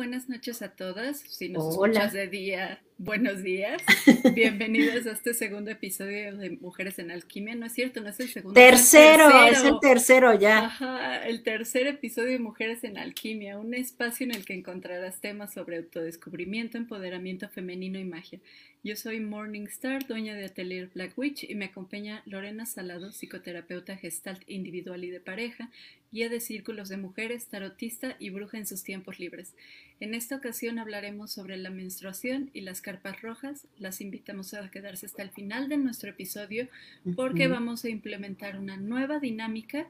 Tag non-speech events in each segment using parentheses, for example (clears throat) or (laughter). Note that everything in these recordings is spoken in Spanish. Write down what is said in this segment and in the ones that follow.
buenas noches a todas. Si nos escuchas de día, buenos días. (laughs) Bienvenidos a este segundo episodio de Mujeres en Alquimia. No es cierto, no es el segundo. Tercero, es el tercero ya. Ajá, el tercer episodio de Mujeres en Alquimia, un espacio en el que encontrarás temas sobre autodescubrimiento, empoderamiento femenino y magia. Yo soy Morningstar, dueña de Atelier Black Witch, y me acompaña Lorena Salado, psicoterapeuta gestalt individual y de pareja, guía de círculos de mujeres, tarotista y bruja en sus tiempos libres. En esta ocasión hablaremos sobre la menstruación y las carpas rojas. Las invitamos a quedarse hasta el final de nuestro episodio porque vamos a implementar una nueva dinámica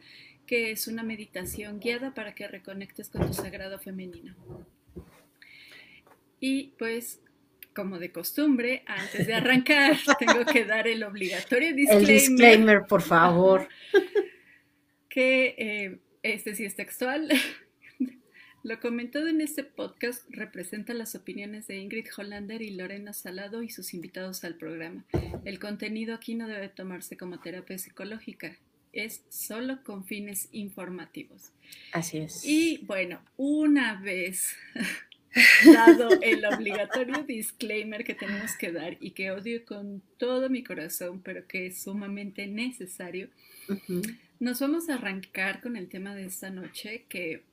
que es una meditación guiada para que reconectes con tu sagrado femenino. Y pues como de costumbre, antes de arrancar, (laughs) tengo que dar el obligatorio disclaimer. El disclaimer, por favor. (laughs) Que eh, este sí es textual. Lo comentado en este podcast representa las opiniones de Ingrid Hollander y Lorena Salado y sus invitados al programa. El contenido aquí no debe tomarse como terapia psicológica, es solo con fines informativos. Así es. Y bueno, una vez (laughs) dado el obligatorio disclaimer que tenemos que dar y que odio con todo mi corazón, pero que es sumamente necesario, nos vamos a arrancar con el tema de esta noche que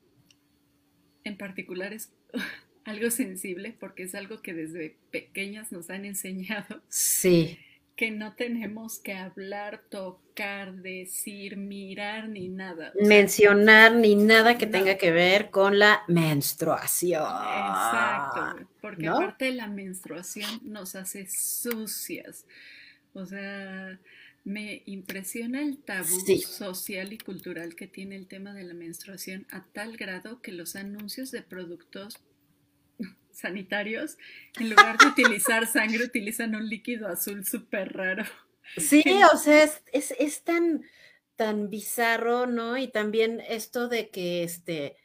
en particular es (laughs) algo sensible porque es algo que desde pequeñas nos han enseñado. Sí que no tenemos que hablar, tocar, decir, mirar ni nada. Mencionar ni nada que tenga que ver con la menstruación. Exacto, porque aparte de la menstruación nos hace sucias. O sea, me impresiona el tabú social y cultural que tiene el tema de la menstruación a tal grado que los anuncios de productos (laughs) sanitarios, en lugar de utilizar sangre, utilizan un líquido azul súper raro. Sí, o sea, es, es, tan, tan bizarro, ¿no? Y también esto de que, este,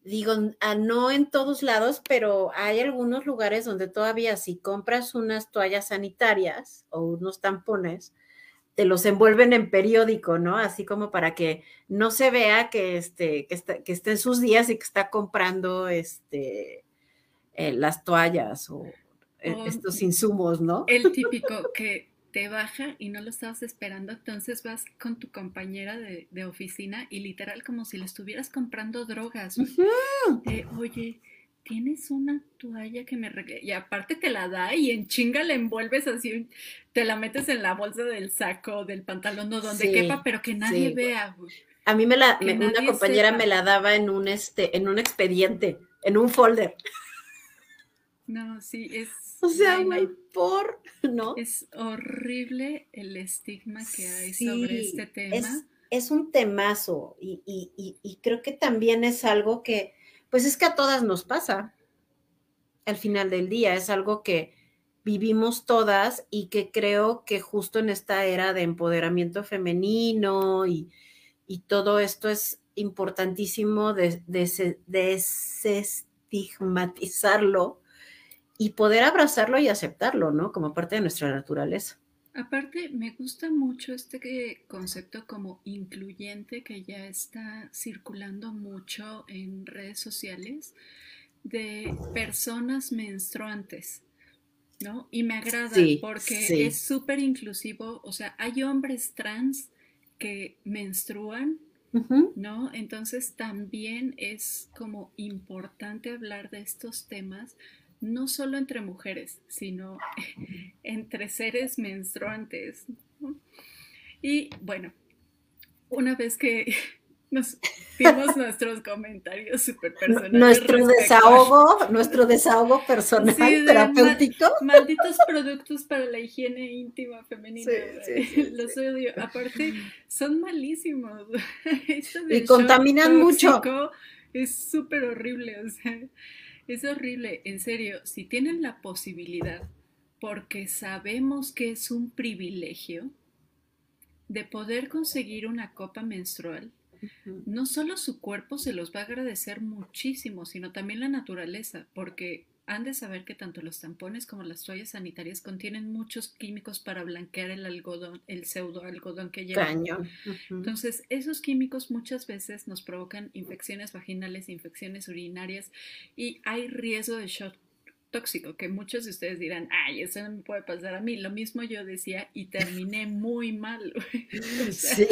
digo, no en todos lados, pero hay algunos lugares donde todavía si compras unas toallas sanitarias o unos tampones, te los envuelven en periódico, ¿no? Así como para que no se vea que, este, que, está, que esté en sus días y que está comprando, este, eh, las toallas o, eh, estos insumos, ¿no? El (laughs) típico que te baja y no lo estabas esperando, entonces vas con tu compañera de, oficina y literal como si le estuvieras comprando drogas. oye, tienes una toalla que me y aparte te la da y en chinga la envuelves así, te la metes en la bolsa del saco, del pantalón, no donde quepa, pero que nadie vea. A mí me la, una compañera me la daba en un este, en un expediente, en un folder. No, sí, es... O sea, güey, por, ¿no? Es horrible el estigma que hay sobre este tema. Es, un temazo y, y, creo que también es algo que, pues es que a todas nos pasa al final del día, es algo que vivimos todas y que creo que justo en esta era de empoderamiento femenino y, todo esto es importantísimo de, de, desestigmatizarlo y poder abrazarlo y aceptarlo, ¿no? Como parte de nuestra naturaleza. Aparte, me gusta mucho este concepto como incluyente que ya está circulando mucho en redes sociales de personas menstruantes, ¿no? Y me agrada porque es súper inclusivo, o sea, hay hombres trans que menstruan, ¿no? Entonces también es como importante hablar de estos temas no solo entre mujeres, sino (laughs) entre seres menstruantes. Y bueno, una vez que (laughs) nos dimos nuestros comentarios súper personales. Nuestro desahogo, nuestro desahogo personal terapéutico. malditos productos para la higiene íntima femenina. Los odio. Aparte, son malísimos. (laughs) y contaminan mucho. Es súper horrible. O sea, es horrible, en serio, si tienen la posibilidad, porque sabemos que es un privilegio, de poder conseguir una copa menstrual, no solo su cuerpo se los va a agradecer muchísimo, sino también la naturaleza, porque han de saber que tanto los tampones como las toallas sanitarias contienen muchos químicos para blanquear el algodón, el pseudo algodón que llevan. Ujú. Entonces, esos químicos muchas veces nos provocan infecciones vaginales, infecciones urinarias y hay riesgo de shock tóxico, que muchos de ustedes dirán, ay, eso no me puede pasar a mí. Lo mismo yo decía y terminé muy mal. (laughs) güey. O sea, Sí.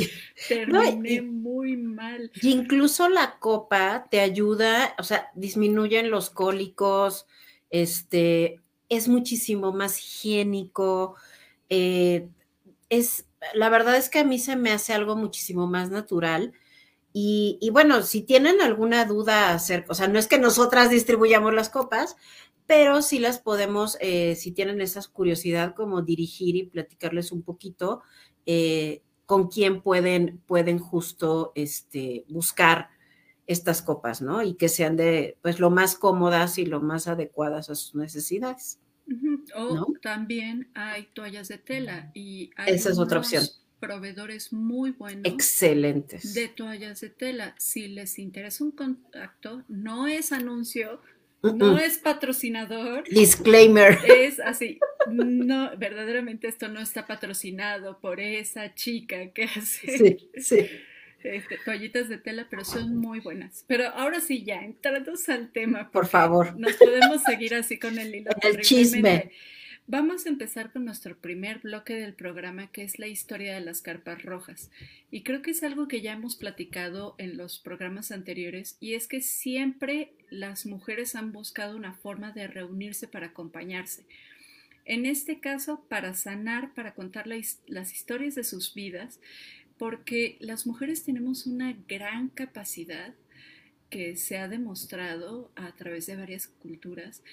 terminé y- muy mal. Y incluso la copa te ayuda, o sea, disminuyen los cólicos, este, es muchísimo más higiénico. eh, es, la verdad es que a mí se me hace algo muchísimo más natural. Y, y bueno, si tienen alguna duda acerca, o sea, no es que nosotras distribuyamos las copas, pero sí las podemos, eh, si tienen esa curiosidad, como dirigir y platicarles un poquito eh, con quién pueden, pueden justo este, buscar estas copas, ¿no? Y que sean de, pues, lo más cómodas y lo más adecuadas a sus necesidades. O ¿No? también hay toallas de tela y hay Esa es otra opción. proveedores muy buenos Excelentes. de toallas de tela. Si les interesa un contacto, no es anuncio, no es patrocinador, Disclaimer. (laughs) es así. No, verdaderamente esto no está patrocinado por esa chica que hace Sí, sí. este, toallitas de tela, pero son muy buenas. Pero ahora sí, ya entrando al tema, Por favor. Nos podemos seguir así con el hilo. El chisme. Vamos a empezar con nuestro primer bloque del programa, que es la historia de las carpas rojas. Y creo que es algo que ya hemos platicado en los programas anteriores, y es que siempre las mujeres han buscado una forma de reunirse para acompañarse. En este caso, para sanar, para contar las historias de sus vidas, porque las mujeres tenemos una gran capacidad que se ha demostrado a través de varias culturas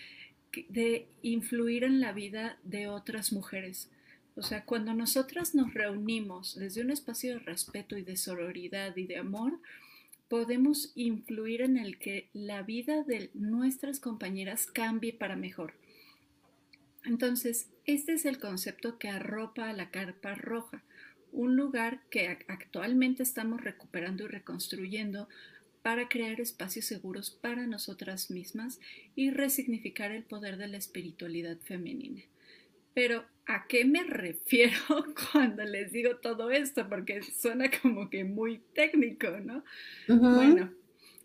de influir en la vida de otras mujeres. O sea, cuando nosotras nos reunimos desde un espacio de respeto y de sororidad y de amor, podemos influir en el que la vida de nuestras compañeras cambie para mejor. Entonces, este es el concepto que arropa a la carpa roja, un lugar que ac- actualmente estamos recuperando y reconstruyendo para crear espacios seguros para nosotras mismas y resignificar el poder de la espiritualidad femenina. Pero, ¿a qué me refiero (laughs) cuando les digo todo esto? Porque suena como que muy técnico, ¿no? Bueno,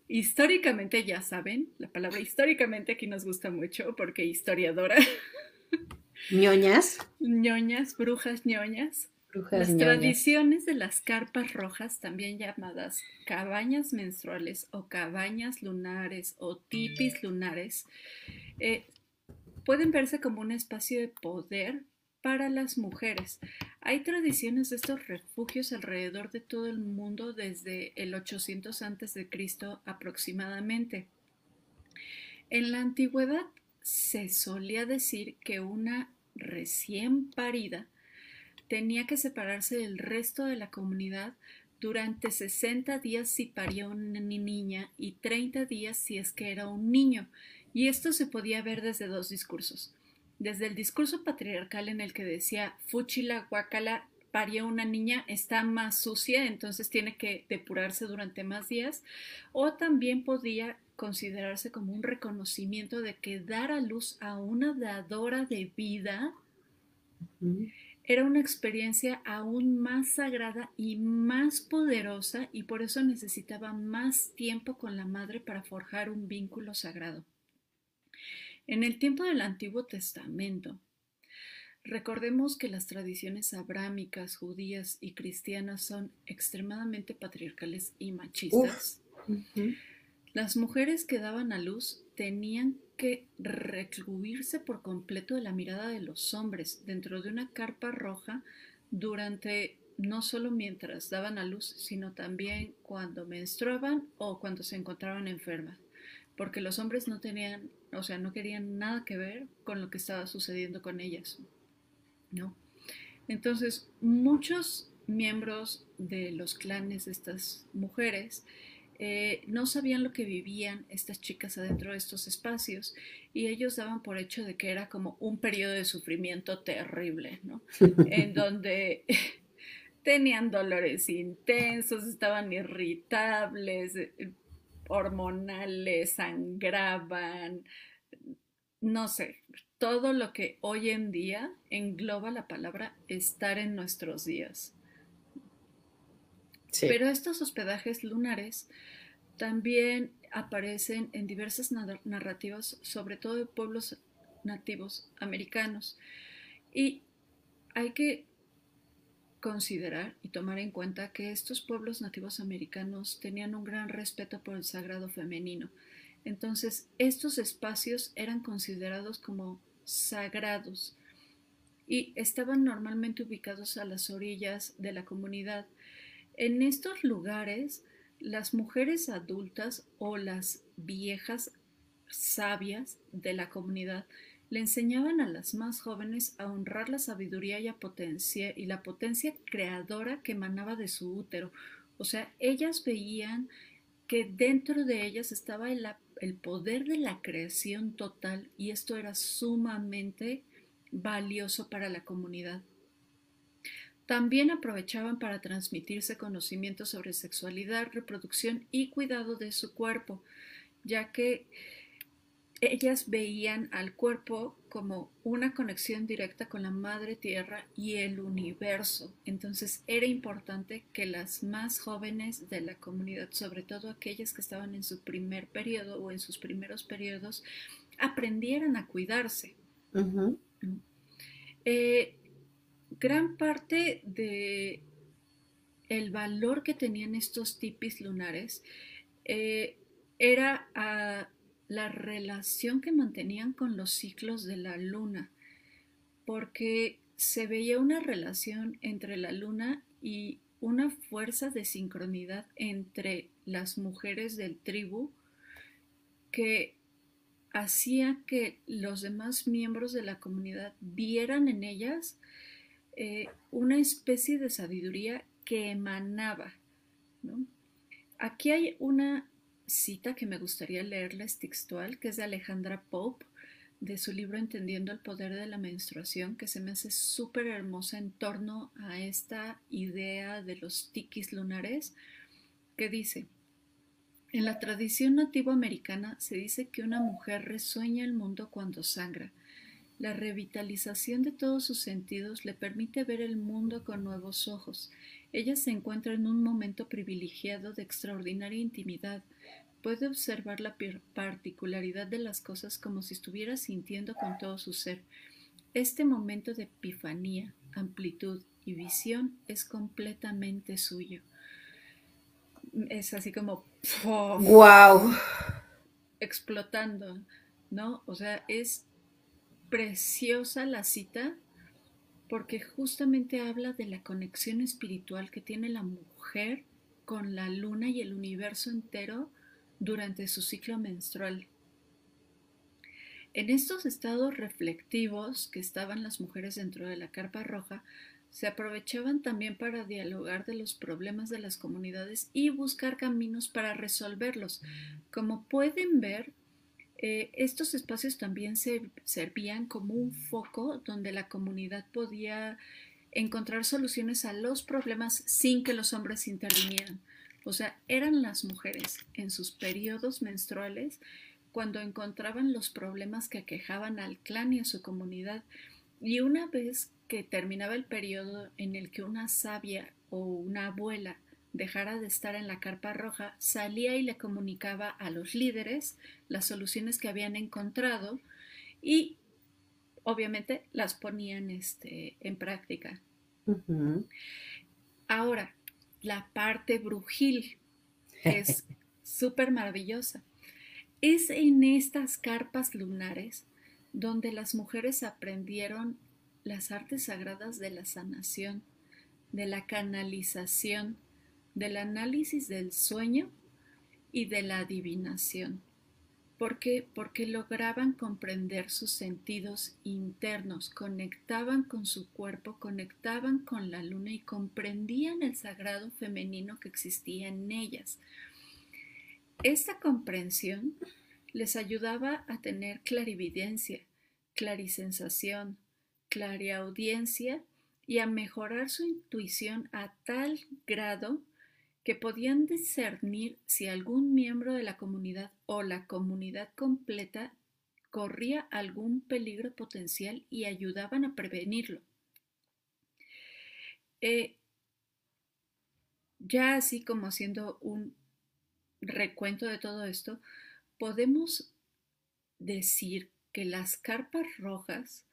históricamente ya saben, la palabra históricamente aquí nos gusta mucho porque historiadora, (laughs) ñoñas. ñoñas, brujas ñoñas, Brujas las ñoñas. tradiciones de las carpas rojas, también llamadas cabañas menstruales o cabañas lunares o tipis lunares, eh, pueden verse como un espacio de poder para las mujeres. Hay tradiciones de estos refugios alrededor de todo el mundo desde el 800 a.C. aproximadamente. En la antigüedad se solía decir que una recién parida tenía que separarse del resto de la comunidad durante 60 días si paría una ni- niña y 30 días si es que era un niño. Y esto se podía ver desde dos discursos. Desde el discurso patriarcal en el que decía Fuchila Guacala parió una niña, está más sucia, entonces tiene que depurarse durante más días, o también podía considerarse como un reconocimiento de que dar a luz a una dadora de vida. Era una experiencia aún más sagrada y más poderosa y por eso necesitaba más tiempo con la madre para forjar un vínculo sagrado. En el tiempo del Antiguo Testamento, recordemos que las tradiciones abrámicas, judías y cristianas son extremadamente patriarcales y machistas. Las mujeres que daban a luz tenían que recluirse por completo de la mirada de los hombres dentro de una carpa roja durante no solo mientras daban a luz, sino también cuando menstruaban o cuando se encontraban enfermas, porque los hombres no tenían, o sea, no querían nada que ver con lo que estaba sucediendo con ellas, ¿no? Entonces, muchos miembros de los clanes de estas mujeres eh, no sabían lo que vivían estas chicas adentro de estos espacios y ellos daban por hecho de que era como un periodo de sufrimiento terrible, ¿no? (laughs) En donde (laughs) tenían dolores intensos, estaban irritables, hormonales, sangraban, no sé, todo lo que hoy en día engloba la palabra estar en nuestros días. Pero estos hospedajes lunares también aparecen en diversas narrativas, sobre todo de pueblos nativos americanos. Y hay que considerar y tomar en cuenta que estos pueblos nativos americanos tenían un gran respeto por el sagrado femenino. Entonces, estos espacios eran considerados como sagrados y estaban normalmente ubicados a las orillas de la comunidad. En estos lugares, las mujeres adultas o las viejas sabias de la comunidad le enseñaban a las más jóvenes a honrar la sabiduría y, potencia, y la potencia creadora que emanaba de su útero. O sea, ellas veían que dentro de ellas estaba el, el poder de la creación total y esto era sumamente valioso para la comunidad. También aprovechaban para transmitirse conocimientos sobre sexualidad, reproducción y cuidado de su cuerpo, ya que ellas veían al cuerpo como una conexión directa con la madre tierra y el universo. Entonces era importante que las más jóvenes de la comunidad, sobre todo aquellas que estaban en su primer periodo o en sus primeros periodos, aprendieran a cuidarse. Eh, gran parte de el valor que tenían estos tipis lunares eh, era a la relación que mantenían con los ciclos de la luna, porque se veía una relación entre la luna y una fuerza de sincronidad entre las mujeres del tribu que hacía que los demás miembros de la comunidad vieran en ellas eh, una especie de sabiduría que emanaba. Aquí hay una cita que me gustaría leerles textual, que es de Alejandra Pope, de su libro Entendiendo el Poder de la Menstruación, que se me hace súper hermosa en torno a esta idea de los tiquis lunares, que dice, en la tradición nativo americana se dice que una mujer resueña el mundo cuando sangra. La revitalización de todos sus sentidos le permite ver el mundo con nuevos ojos. Ella se encuentra en un momento privilegiado de extraordinaria intimidad, puede observar la particularidad de las cosas como si estuviera sintiendo con todo su ser. Este momento de epifanía, amplitud y visión es completamente suyo. Es así como wow explotando, ¿no? O sea, es preciosa la cita porque justamente habla de la conexión espiritual que tiene la mujer con la luna y el universo entero durante su ciclo menstrual. En estos estados reflectivos que estaban las mujeres dentro de la carpa roja, se aprovechaban también para dialogar de los problemas de las comunidades y buscar caminos para resolverlos. Como pueden ver, eh, estos espacios también se servían como un foco donde la comunidad podía encontrar soluciones a los problemas sin que los hombres intervinieran. O sea, eran las mujeres en sus periodos menstruales cuando encontraban los problemas que aquejaban al clan y a su comunidad. Y una vez que terminaba el periodo en el que una sabia o una abuela dejara de estar en la carpa roja, salía y le comunicaba a los líderes las soluciones que habían encontrado y obviamente las ponían este, en práctica. Ahora, la parte brujil, es (laughs) súper maravillosa. Es en estas carpas lunares donde las mujeres aprendieron las artes sagradas de la sanación, de la canalización, del análisis del sueño y de la adivinación. ¿Por qué? Porque lograban comprender sus sentidos internos, conectaban con su cuerpo, conectaban con la luna y comprendían el sagrado femenino que existía en ellas. Esta comprensión les ayudaba a tener clarividencia, clarisensación, clariaudiencia y a mejorar su intuición a tal grado que podían discernir si algún miembro de la comunidad o la comunidad completa corría algún peligro potencial y ayudaban a prevenirlo. Eh, ya así como haciendo un recuento de todo esto, podemos decir que las carpas rojas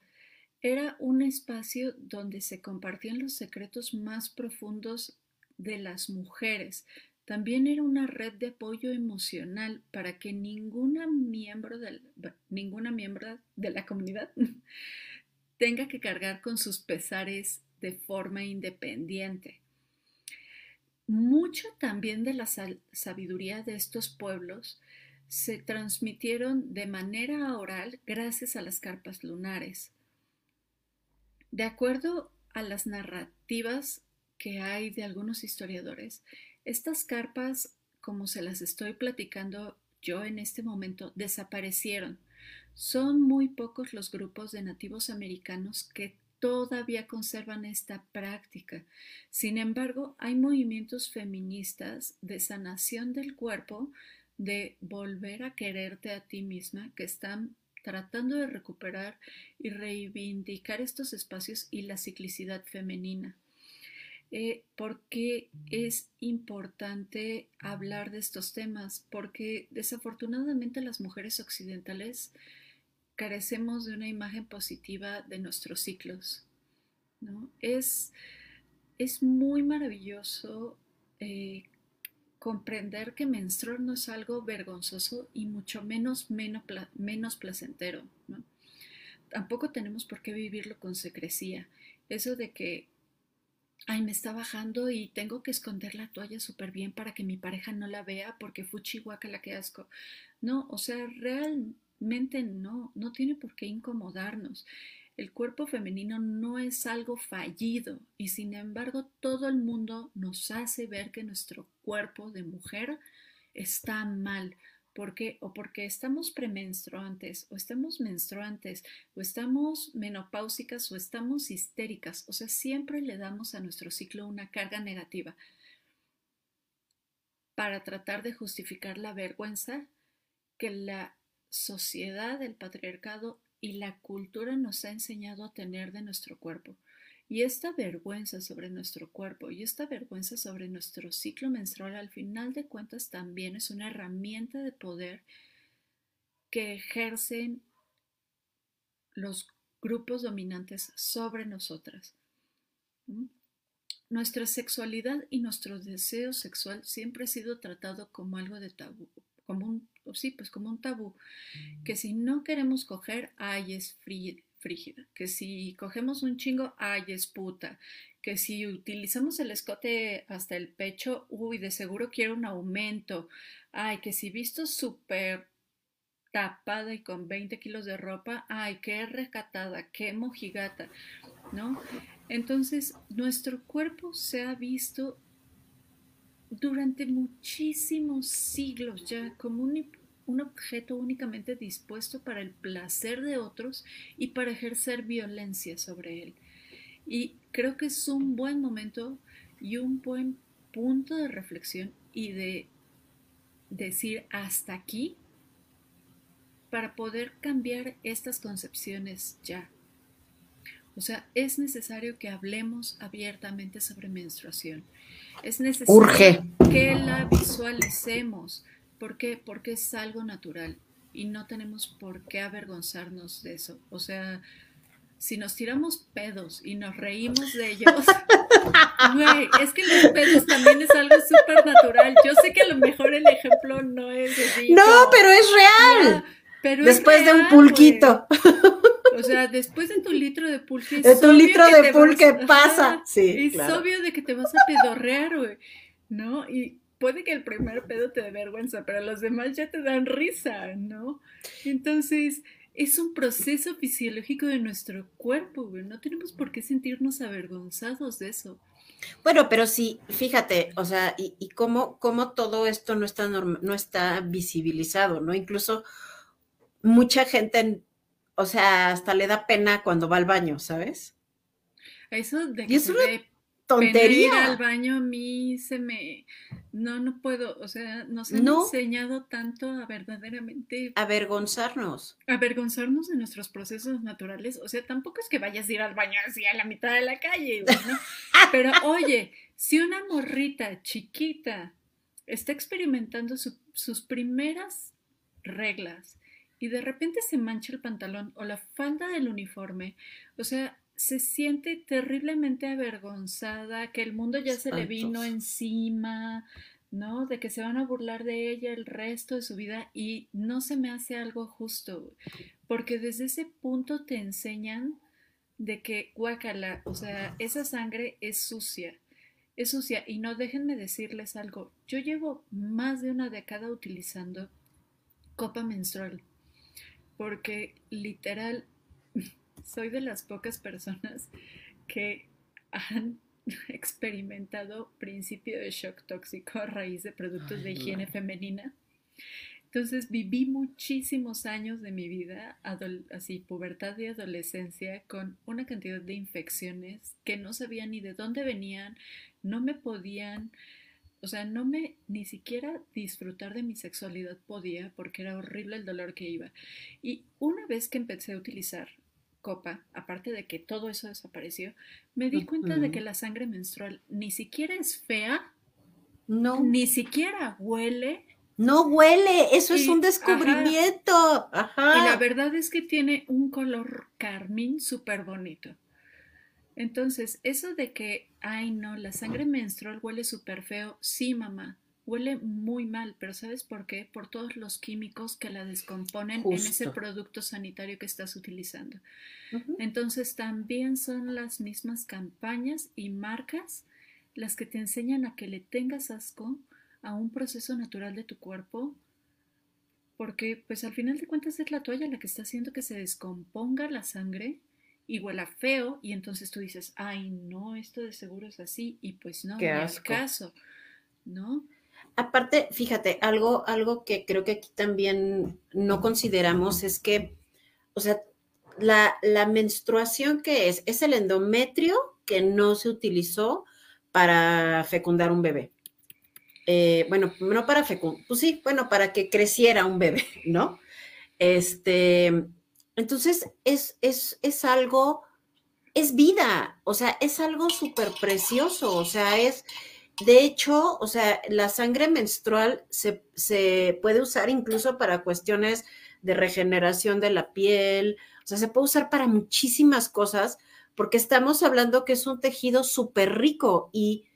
era un espacio donde se compartían los secretos más profundos de las mujeres. También era una red de apoyo emocional para que ninguna miembro, ninguna miembro de la comunidad (laughs) tenga que cargar con sus pesares de forma independiente. Mucho también de la sabiduría de estos pueblos se transmitieron de manera oral gracias a las carpas lunares. De acuerdo a las narrativas que hay de algunos historiadores, estas carpas, como se las estoy platicando yo en este momento, desaparecieron. Son muy pocos los grupos de nativos americanos que todavía conservan esta práctica. Sin embargo, hay movimientos feministas de sanación del cuerpo, de volver a quererte a ti misma, que están tratando de recuperar y reivindicar estos espacios y la ciclicidad femenina. Eh, ¿Por qué es importante hablar de estos temas? Porque desafortunadamente las mujeres occidentales carecemos de una imagen positiva de nuestros ciclos. ¿no? Es, es muy maravilloso eh, comprender que menstruar no es algo vergonzoso y mucho menos, menos, menos placentero. Tampoco tenemos por qué vivirlo con secrecía. Eso de que, ay, me está bajando y tengo que esconder la toalla súper bien para que mi pareja no la vea porque fue la que asco. No, o sea, realmente no, no tiene por qué incomodarnos. El cuerpo femenino no es algo fallido y sin embargo todo el mundo nos hace ver que nuestro cuerpo de mujer está mal. ¿Por qué? O porque estamos premenstruantes, o estamos menstruantes, o estamos menopáusicas, o estamos histéricas. O sea, siempre le damos a nuestro ciclo una carga negativa para tratar de justificar la vergüenza que la sociedad, el patriarcado y la cultura nos ha enseñado a tener de nuestro cuerpo. Y esta vergüenza sobre nuestro cuerpo y esta vergüenza sobre nuestro ciclo menstrual al final de cuentas también es una herramienta de poder que ejercen los grupos dominantes sobre nosotras. ¿Mm? Nuestra sexualidad y nuestro deseo sexual siempre ha sido tratado como algo de tabú, como un sí, pues como un tabú, que si no queremos coger, ay, es frígida, que si cogemos un chingo, ay, es puta, que si utilizamos el escote hasta el pecho, uy, de seguro quiero un aumento, ay, que si visto súper tapada y con 20 kilos de ropa, ay, qué recatada, qué mojigata, ¿no? Entonces, nuestro cuerpo se ha visto durante muchísimos siglos ya como un, un, objeto únicamente dispuesto para el placer de otros y para ejercer violencia sobre él. Y creo que es un buen momento y un buen punto de reflexión y de decir hasta aquí para poder cambiar estas concepciones ya. O sea, es necesario que hablemos abiertamente sobre menstruación. Es necesario que la visualicemos. ¿Por qué? Porque es algo natural y no tenemos por qué avergonzarnos de eso. O sea, si nos tiramos pedos y nos reímos de ellos, (laughs) güey, es que los pedos también es algo súper natural. Yo sé que a lo mejor el ejemplo no es así. No, pero es real. pero Después de un pulquito. O sea, después de tu litro de pulque. De tu litro de pulque pasa. sí. Es obvio de que te vas a pedorrear, güey. ¿No? Y puede que el primer pedo te dé vergüenza, pero los demás ya te dan risa, ¿no? Entonces, es un proceso fisiológico de nuestro cuerpo, güey. No tenemos por qué sentirnos avergonzados de eso. Bueno, pero sí, fíjate, o sea, y, y cómo, cómo, todo esto no está, no está visibilizado, ¿no? Incluso mucha gente o sea, hasta le da pena cuando va al baño, ¿sabes? Eso de que se ve tontería. ir al baño a mí se me... No, no puedo, o sea, nos han enseñado tanto a verdaderamente... Avergonzarnos. Avergonzarnos de nuestros procesos naturales. O sea, tampoco es que vayas a ir al baño así a la mitad de la calle, ¿no? (laughs) Pero oye, si una morrita chiquita está experimentando sus primeras reglas y de repente se mancha el pantalón o la falda del uniforme, o sea, se siente terriblemente avergonzada, que el mundo ya se le vino encima, ¿no? De que se van a burlar de ella el resto de su vida y no se me hace algo justo, porque desde ese punto te enseñan de que guacala, o sea, esa sangre es sucia, es sucia y no déjenme decirles algo, yo llevo más de una década utilizando copa menstrual, porque literal soy de las pocas personas que han (laughs) experimentado principio de shock tóxico a raíz de productos de higiene femenina. Entonces viví muchísimos años de mi vida, así pubertad y adolescencia, con una cantidad de infecciones que no sabía ni de dónde venían, no me podían, o sea, no me ni siquiera disfrutar de mi sexualidad podía porque era horrible el dolor que iba. Y una vez que empecé a utilizar copa, aparte de que todo eso desapareció, me di cuenta de que la sangre menstrual ni siquiera es fea, no, ni siquiera huele. No huele, eso es un descubrimiento. Y la verdad es que tiene un color carmín súper bonito. Entonces, eso de que, ay no, la sangre menstrual huele súper feo, sí mamá, huele muy mal, pero ¿sabes por qué? Por todos los químicos que la descomponen en ese producto sanitario que estás utilizando. Entonces también son las mismas campañas y marcas las que te enseñan a que le tengas asco a un proceso natural de tu cuerpo, porque pues al final de cuentas es la toalla la que está haciendo que se descomponga la sangre y huela feo y entonces tú dices, ay no, esto de seguro es así y pues no, no es caso, ¿no? Aparte, fíjate, algo, algo que creo que aquí también no consideramos es que, o sea, la, menstruación que es, es el endometrio que no se utilizó para fecundar un bebé. Eh, bueno, no para fecundar, pues sí, bueno, para que creciera un bebé, (laughs) ¿no? Este, entonces es, es, es algo, es vida, o sea, es algo súper precioso, o sea, es, de hecho, o sea, la sangre menstrual se, puede usar incluso para cuestiones de regeneración de la piel, o sea, se puede usar para muchísimas cosas, porque estamos hablando que es un tejido súper rico y,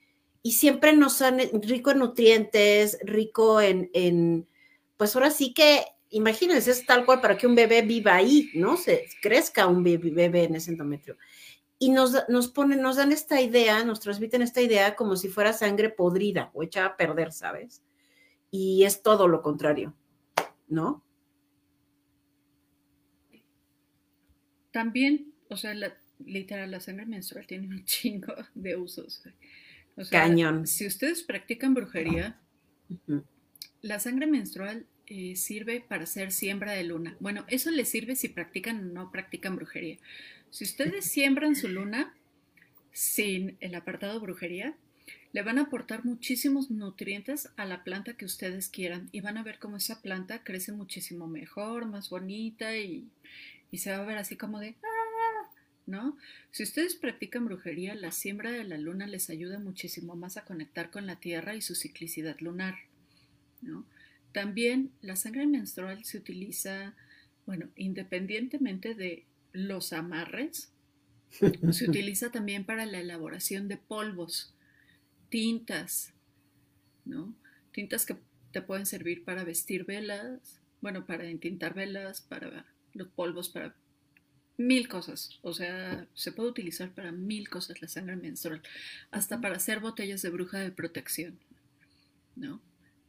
siempre nos han, rico en nutrientes, rico en, en, pues ahora sí que, imagínense, es tal cual para que un bebé viva ahí, ¿no? Se crezca un bebé en ese endometrio y nos, nos ponen, nos dan esta idea, nos transmiten esta idea como si fuera sangre podrida o hecha a perder, ¿sabes? Y es todo lo contrario, ¿no? También, o sea, literal, la sangre menstrual tiene un (laughs) chingo de usos. Cañón. Si ustedes practican brujería, la sangre menstrual eh, sirve para hacer siembra de luna. Bueno, eso les sirve si practican o no practican brujería. Si ustedes siembran su luna sin el apartado brujería, le van a aportar muchísimos nutrientes a la planta que ustedes quieran y van a ver cómo esa planta crece muchísimo mejor, más bonita y, se va a ver así como de ¡ah! ¿no? Si ustedes practican brujería, la siembra de la luna les ayuda muchísimo más a conectar con la tierra y su ciclicidad lunar, ¿no? También la sangre menstrual se utiliza, bueno, independientemente de los amarres. Se (laughs) utiliza también para la elaboración de polvos, tintas, ¿no? Tintas que te pueden servir para vestir velas, bueno, para entintar velas, para los polvos, para mil cosas. O sea, se puede utilizar para mil cosas la sangre menstrual, hasta para hacer botellas de bruja de protección, ¿no?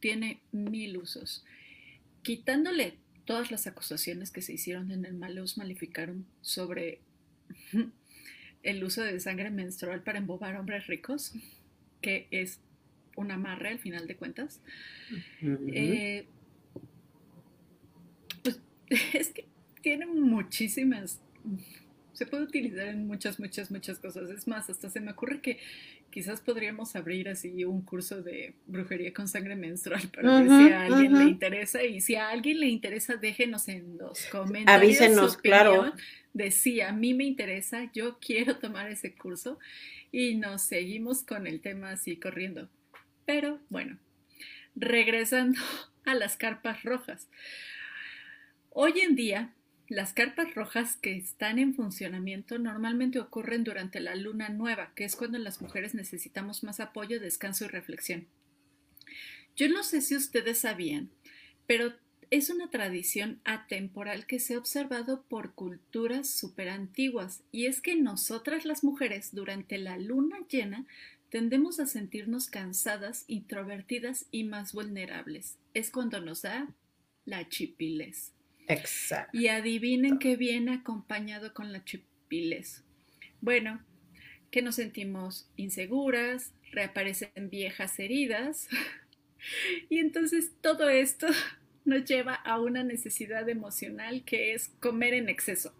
Tiene mil usos. Quitándole todas las acusaciones que se hicieron en el Malus Malificarum sobre (laughs) el uso de sangre menstrual para embobar hombres ricos, que es un amarre al final de cuentas. Eh, pues (laughs) es que tiene muchísimas se puede utilizar en muchas, muchas, muchas cosas. Es más, hasta se me ocurre que quizás podríamos abrir así un curso de brujería con sangre menstrual para ver si a alguien le interesa. Y si a alguien le interesa, déjenos en los comentarios. Avísenos, claro. De si a mí me interesa, yo quiero tomar ese curso y nos seguimos con el tema así corriendo. Pero bueno, regresando (laughs) a las carpas rojas. Hoy en día las carpas rojas que están en funcionamiento normalmente ocurren durante la luna nueva, que es cuando las mujeres necesitamos más apoyo, descanso y reflexión. Yo no sé si ustedes sabían, pero es una tradición atemporal que se ha observado por culturas súper antiguas, y es que nosotras las mujeres durante la luna llena tendemos a sentirnos cansadas, introvertidas y más vulnerables. Es cuando nos da la chipiles. Exacto. Y adivinen qué viene acompañado con la chipiles. Bueno, que nos sentimos inseguras, reaparecen viejas heridas. (laughs) y entonces todo esto (laughs) nos lleva a una necesidad emocional que es comer en exceso.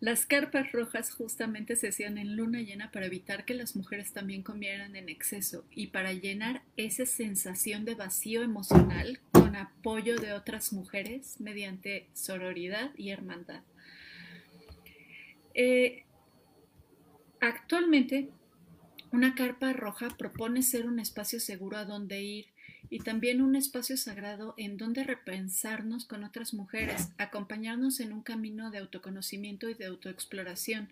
Las carpas rojas justamente se hacían en luna llena para evitar que las mujeres también comieran en exceso y para llenar esa sensación de vacío emocional apoyo de otras mujeres mediante sororidad y hermandad. Eh, actualmente, una carpa roja propone ser un espacio seguro a donde ir y también un espacio sagrado en donde repensarnos con otras mujeres, acompañarnos en un camino de autoconocimiento y de autoexploración,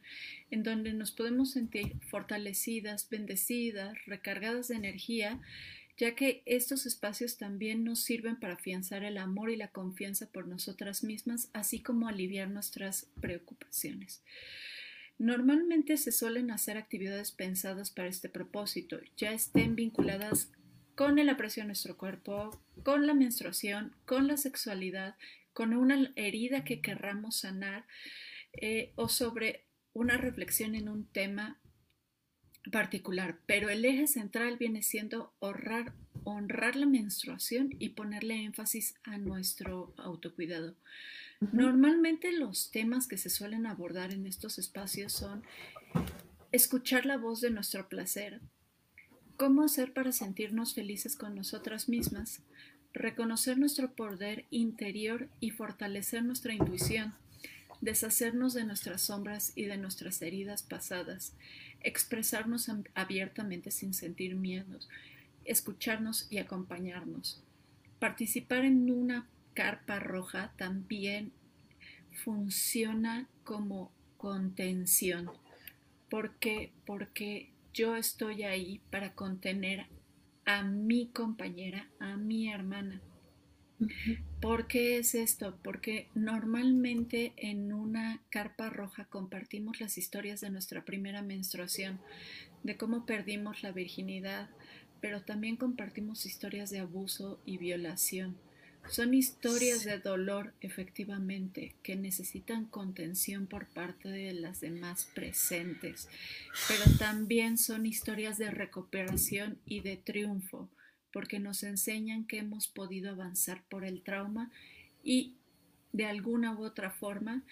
en donde nos podemos sentir fortalecidas, bendecidas, recargadas de energía, ya que estos espacios también nos sirven para afianzar el amor y la confianza por nosotras mismas, así como aliviar nuestras preocupaciones. Normalmente se suelen hacer actividades pensadas para este propósito, ya estén vinculadas con el aprecio de nuestro cuerpo, con la menstruación, con la sexualidad, con una herida que querramos sanar eh, o sobre una reflexión en un tema particular. Pero el eje central viene siendo honrar, honrar la menstruación y ponerle énfasis a nuestro autocuidado. Normalmente los temas que se suelen abordar en estos espacios son escuchar la voz de nuestro placer, ¿Cómo hacer para sentirnos felices con nosotras mismas? Reconocer nuestro poder interior y fortalecer nuestra intuición. Deshacernos de nuestras sombras y de nuestras heridas pasadas. Expresarnos abiertamente sin sentir miedos. Escucharnos y acompañarnos. Participar en una carpa roja también funciona como contención. ¿Por qué? Porque yo estoy ahí para contener a mi compañera, a mi hermana. ¿Por qué es esto? Porque normalmente en una carpa roja compartimos las historias de nuestra primera menstruación, de cómo perdimos la virginidad, pero también compartimos historias de abuso y violación. Son historias de dolor, efectivamente, que necesitan contención por parte de las demás presentes, pero también son historias de recuperación y de triunfo, porque nos enseñan que hemos podido avanzar por el trauma y de alguna u otra forma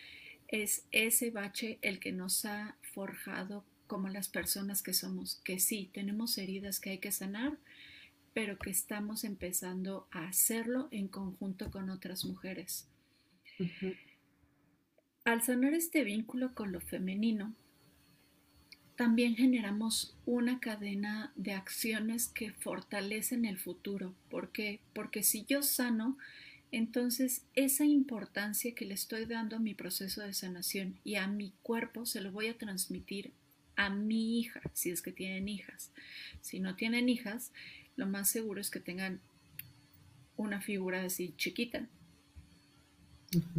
es ese bache el que nos ha forjado como las personas que somos, que sí, tenemos heridas que hay que sanar, pero que estamos empezando a hacerlo en conjunto con otras mujeres. Al sanar este vínculo con lo femenino, también generamos una cadena de acciones que fortalecen el futuro. ¿Por qué? Porque si yo sano, entonces esa importancia que le estoy dando a mi proceso de sanación y a mi cuerpo se lo voy a transmitir a mi hija, si es que tienen hijas. Si no tienen hijas, lo más seguro es que tengan una figura así chiquita,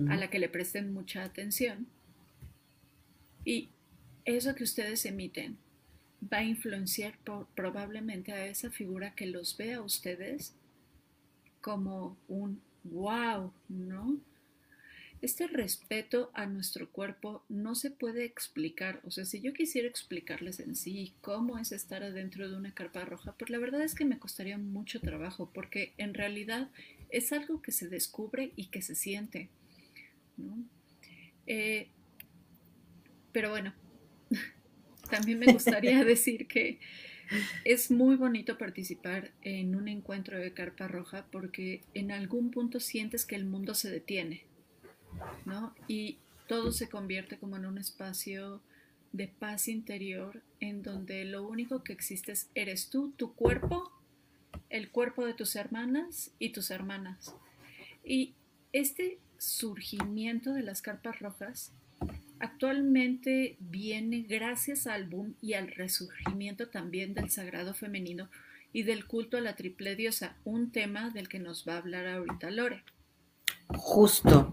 a la que le presten mucha atención. Y eso que ustedes emiten va a influenciar probablemente a esa figura que los ve a ustedes como un wow, ¿no? Este respeto a nuestro cuerpo no se puede explicar. O sea, si yo quisiera explicarles en sí cómo es estar adentro de una carpa roja, pues la verdad es que me costaría mucho trabajo, porque en realidad es algo que se descubre y que se siente. Eh, pero bueno, también me gustaría (laughs) decir que es muy bonito participar en un encuentro de carpa roja porque en algún punto sientes que el mundo se detiene, ¿no? Y todo se convierte como en un espacio de paz interior en donde lo único que existes eres tú, tu cuerpo, el cuerpo de tus hermanas y tus hermanas. Y este surgimiento de las carpas rojas actualmente viene gracias al boom y al resurgimiento también del sagrado femenino y del culto a la triple diosa, un tema del que nos va a hablar ahorita Lore. Justo.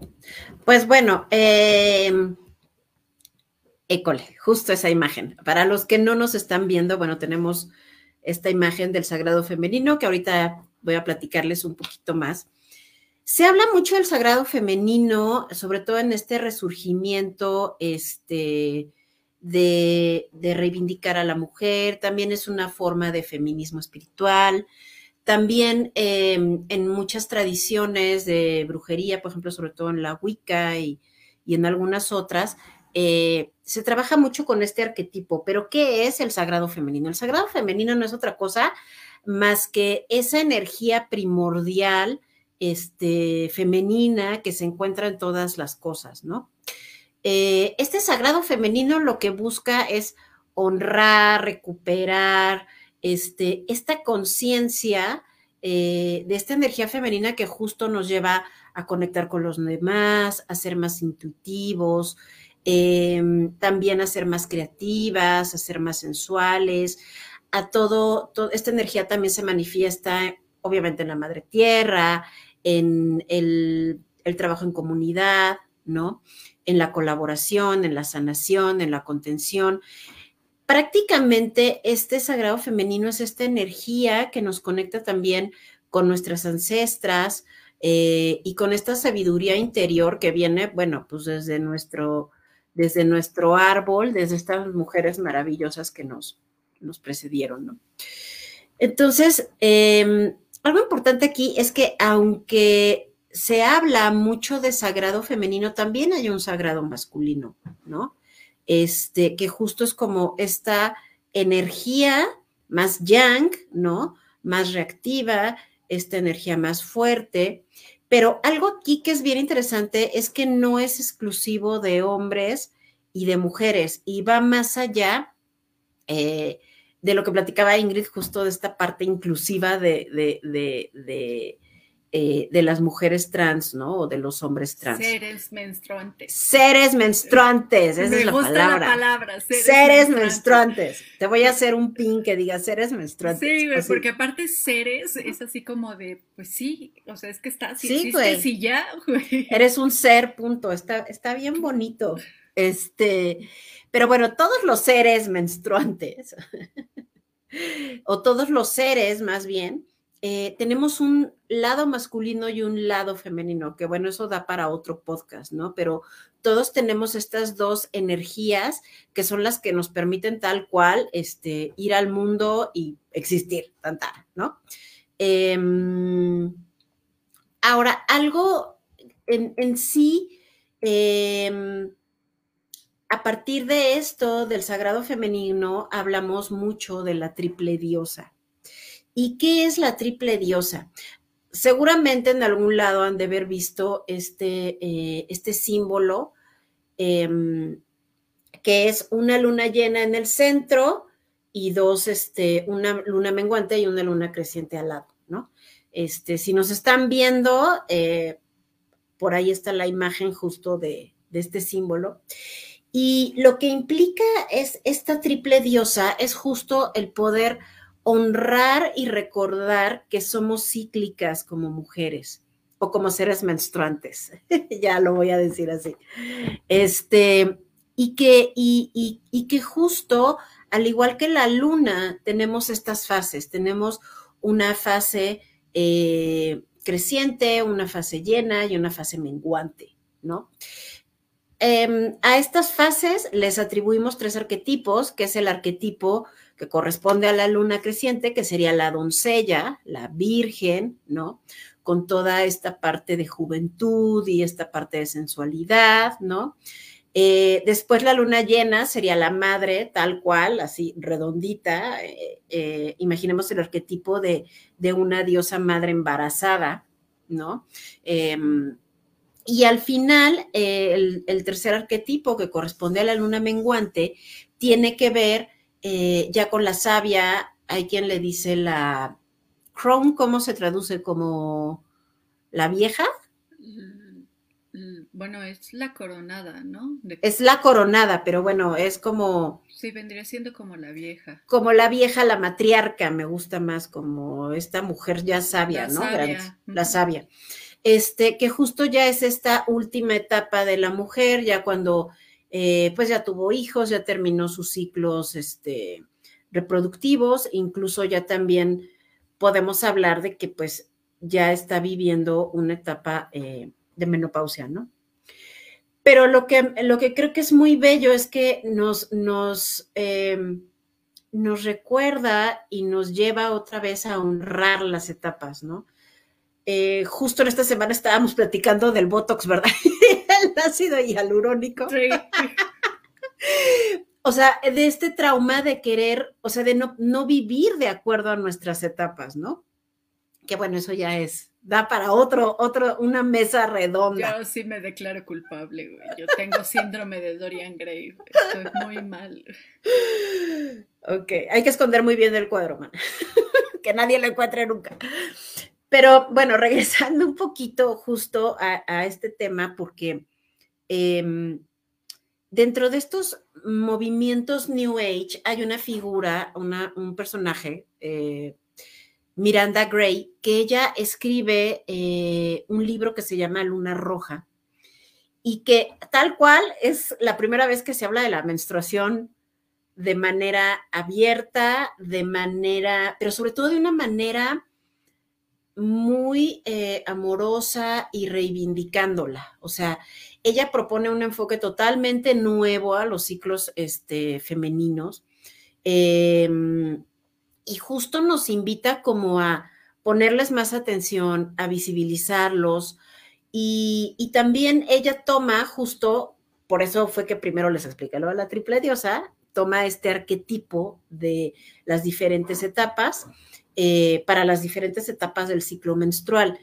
Pues bueno, eh, école, justo esa imagen. Para los que no nos están viendo, bueno, tenemos esta imagen del sagrado femenino que ahorita voy a platicarles un poquito más. Se habla mucho del sagrado femenino, sobre todo en este resurgimiento este, de, reivindicar a la mujer, también es una forma de feminismo espiritual, también em, en muchas tradiciones de brujería, por ejemplo, sobre todo en la Wicca y, en algunas otras, eh, se trabaja mucho con este arquetipo, pero ¿qué es el sagrado femenino? El sagrado femenino no es otra cosa más que esa energía primordial este, femenina que se encuentra en todas las cosas, ¿no? Eh, este sagrado femenino lo que busca es honrar, recuperar este, esta conciencia eh, de esta energía femenina que justo nos lleva a conectar con los demás, a ser más intuitivos, em, también a ser más creativas, a ser más sensuales, a todo, esta energía también se manifiesta obviamente en la madre tierra, en el, trabajo en comunidad, ¿no? En la colaboración, en la sanación, en la contención. Prácticamente este sagrado femenino es esta energía que nos conecta también con nuestras ancestras eh, y con esta sabiduría interior que viene, bueno, pues desde nuestro, desde nuestro árbol, desde estas mujeres maravillosas que nos, nos precedieron, ¿no? Entonces, eh, algo importante aquí es que aunque se habla mucho de sagrado femenino, también hay un sagrado masculino, ¿no? Este, que justo es como esta energía más yang, ¿no? Más reactiva, esta energía más fuerte. Pero algo aquí que es bien interesante es que no es exclusivo de hombres y de mujeres y va más allá eh, de lo que platicaba Ingrid, justo de esta parte inclusiva de, de, de, eh, las mujeres trans, ¿no? O de los hombres trans. Seres menstruantes. Seres menstruantes, esa es la palabra. La palabra seres, menstruantes. Te voy a hacer un pin que diga seres menstruantes. Sí, porque aparte seres es así como de, pues sí, o sea, es que está, si sí, sí ya, güey. Eres un ser, punto, está, está bien bonito. Este, pero bueno, todos los seres menstruantes, o todos los seres más bien, eh, tenemos un lado masculino y un lado femenino, que bueno, eso da para otro podcast, ¿no? Pero todos tenemos estas dos energías que son las que nos permiten tal cual este, ir al mundo y existir, tanta, ¿no? Em, ahora, algo en, sí, em, a partir de esto, del sagrado femenino, hablamos mucho de la triple diosa. ¿Y qué es la triple diosa? Seguramente en algún lado han de haber visto este, eh, este símbolo, em, que es una luna llena en el centro y dos, este, una luna menguante y una luna creciente al lado, ¿no? Este, si nos están viendo, eh, por ahí está la imagen justo de, de este símbolo. Y lo que implica es esta triple diosa es justo el poder honrar y recordar que somos cíclicas como mujeres o como seres menstruantes. (laughs) ya lo voy a decir así. Este, y que, y, y, que justo, al igual que la luna, tenemos estas fases. Tenemos una fase eh, creciente, una fase llena y una fase menguante, ¿no? Em, a estas fases les atribuimos tres arquetipos, que es el arquetipo que corresponde a la luna creciente, que sería la doncella, la virgen, ¿no? Con toda esta parte de juventud y esta parte de sensualidad, ¿no? Eh, después la luna llena sería la madre, tal cual, así redondita. Eh, eh, imaginemos el arquetipo de, una diosa madre embarazada, ¿no? Y al final, el, tercer arquetipo que corresponde a la luna menguante tiene que ver ya con la sabia, hay quien le dice la Chrome, ¿cómo se traduce? Como la vieja. Bueno, es la coronada, ¿no? Es la coronada, pero bueno, es como... Sí, vendría siendo como la vieja. Como la vieja, la matriarca, me gusta más, como esta mujer ya sabia, ¿no? La sabia. Este, que justo ya es esta última etapa de la mujer, ya cuando eh, pues ya tuvo hijos, ya terminó sus ciclos este, reproductivos, incluso ya también podemos hablar de que pues ya está viviendo una etapa eh, de menopausia, ¿no? Pero lo que, lo que creo que es muy bello es que nos, nos, em, nos recuerda y nos lleva otra vez a honrar las etapas, ¿no? Eh, justo en esta semana estábamos platicando del Botox, ¿verdad? (laughs) El ácido hialurónico. Sí. o sea, de este trauma de querer, o sea, de no, no vivir de acuerdo a nuestras etapas, ¿no? Que bueno, eso ya es da para otro, otro, una mesa redonda. Yo sí me declaro culpable, güey. Yo tengo síndrome de Dorian Gray. Estoy muy mal. Ok, hay que esconder muy bien el cuadro, man. (laughs) que nadie lo encuentre nunca. Pero bueno, (laughs) regresando un poquito justo a, este tema, porque em, dentro de estos movimientos New Age hay una figura, una, un personaje, eh, Miranda Gray, que ella escribe eh, un libro que se llama Luna Roja y que tal cual es la primera vez que se habla de la menstruación de manera abierta, de manera, pero sobre todo de una manera muy eh, amorosa y reivindicándola. O sea, ella propone un enfoque totalmente nuevo a los ciclos este, femeninos. Em, y justo nos invita como a ponerles más atención, a visibilizarlos y, también ella toma justo, por eso fue que primero les expliqué lo de la triple diosa, toma este arquetipo de las diferentes etapas eh, para las diferentes etapas del ciclo menstrual.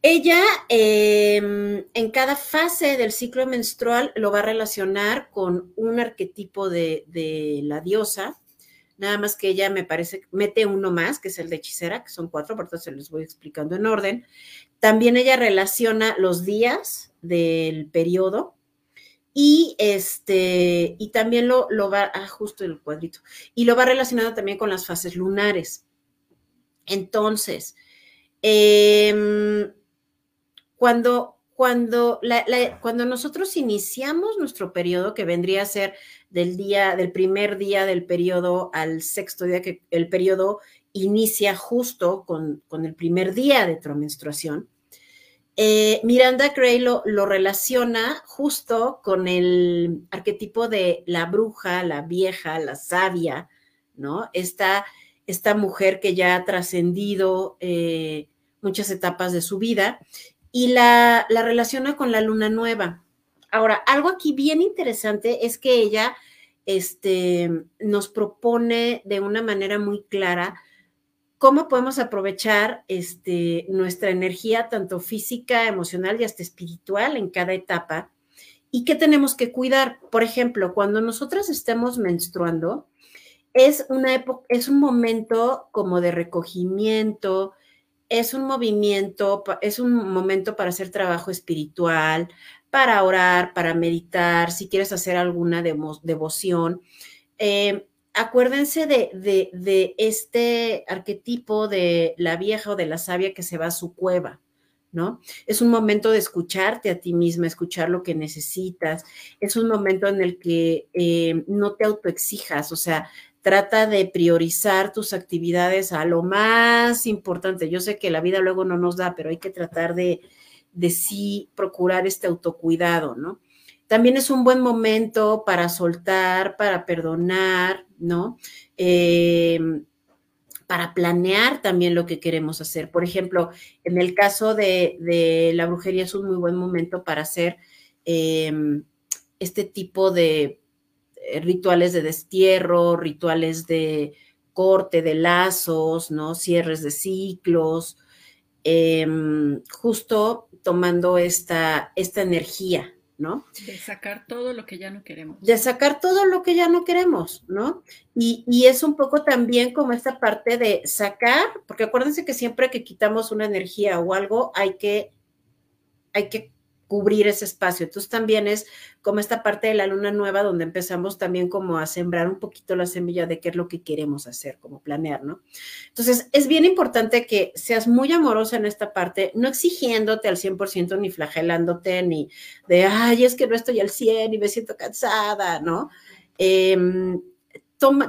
Ella em, en cada fase del ciclo menstrual lo va a relacionar con un arquetipo de, la diosa, Nada más que ella me parece, mete uno más, que es el de hechicera, que son cuatro, por eso se los voy explicando en orden. También ella relaciona los días del periodo y este, y también lo, lo va, ah, justo el cuadrito, y lo va relacionado también con las fases lunares. Entonces, em, cuando, cuando, cuando nosotros iniciamos nuestro periodo, que vendría a ser del día, del primer día del periodo al sexto día, que el periodo inicia justo con, el primer día de tu menstruación, eh, Miranda Gray lo, lo, relaciona justo con el arquetipo de la bruja, la vieja, la sabia, ¿no? Esta, esta mujer que ya ha trascendido eh, muchas etapas de su vida y la, la relaciona con la luna nueva. Ahora, algo aquí bien interesante es que ella este, nos propone de una manera muy clara cómo podemos aprovechar este, nuestra energía, tanto física, emocional y hasta espiritual en cada etapa, y qué tenemos que cuidar. Por ejemplo, cuando nosotras estemos menstruando, es una es un momento como de recogimiento, es un movimiento, es un momento para hacer trabajo espiritual, para orar, para meditar, si quieres hacer alguna devoción. Eh, acuérdense de, este arquetipo de la vieja o de la sabia que se va a su cueva, ¿no? Es un momento de escucharte a ti misma, escuchar lo que necesitas. Es un momento en el que eh, no te autoexijas, o sea, trata de priorizar tus actividades a lo más importante. Yo sé que la vida luego no nos da, pero hay que tratar de, sí procurar este autocuidado, ¿no? También es un buen momento para soltar, para perdonar, ¿no? Em, para planear también lo que queremos hacer. Por ejemplo, en el caso de, la brujería es un muy buen momento para hacer em, este tipo de rituales de destierro, rituales de corte de lazos, ¿no? Cierres de ciclos, em, justo tomando esta, esta energía, ¿no? De sacar todo lo que ya no queremos. De sacar todo lo que ya no queremos, ¿no? Y, y, es un poco también como esta parte de sacar, porque acuérdense que siempre que quitamos una energía o algo, hay que, hay que cubrir ese espacio. Entonces también es como esta parte de la luna nueva donde empezamos también como a sembrar un poquito la semilla de qué es lo que queremos hacer, como planear, ¿no? Entonces es bien importante que seas muy amorosa en esta parte, no exigiéndote al 100% ni flagelándote ni de, ay, es que no estoy al 100 y me siento cansada, ¿no? Em,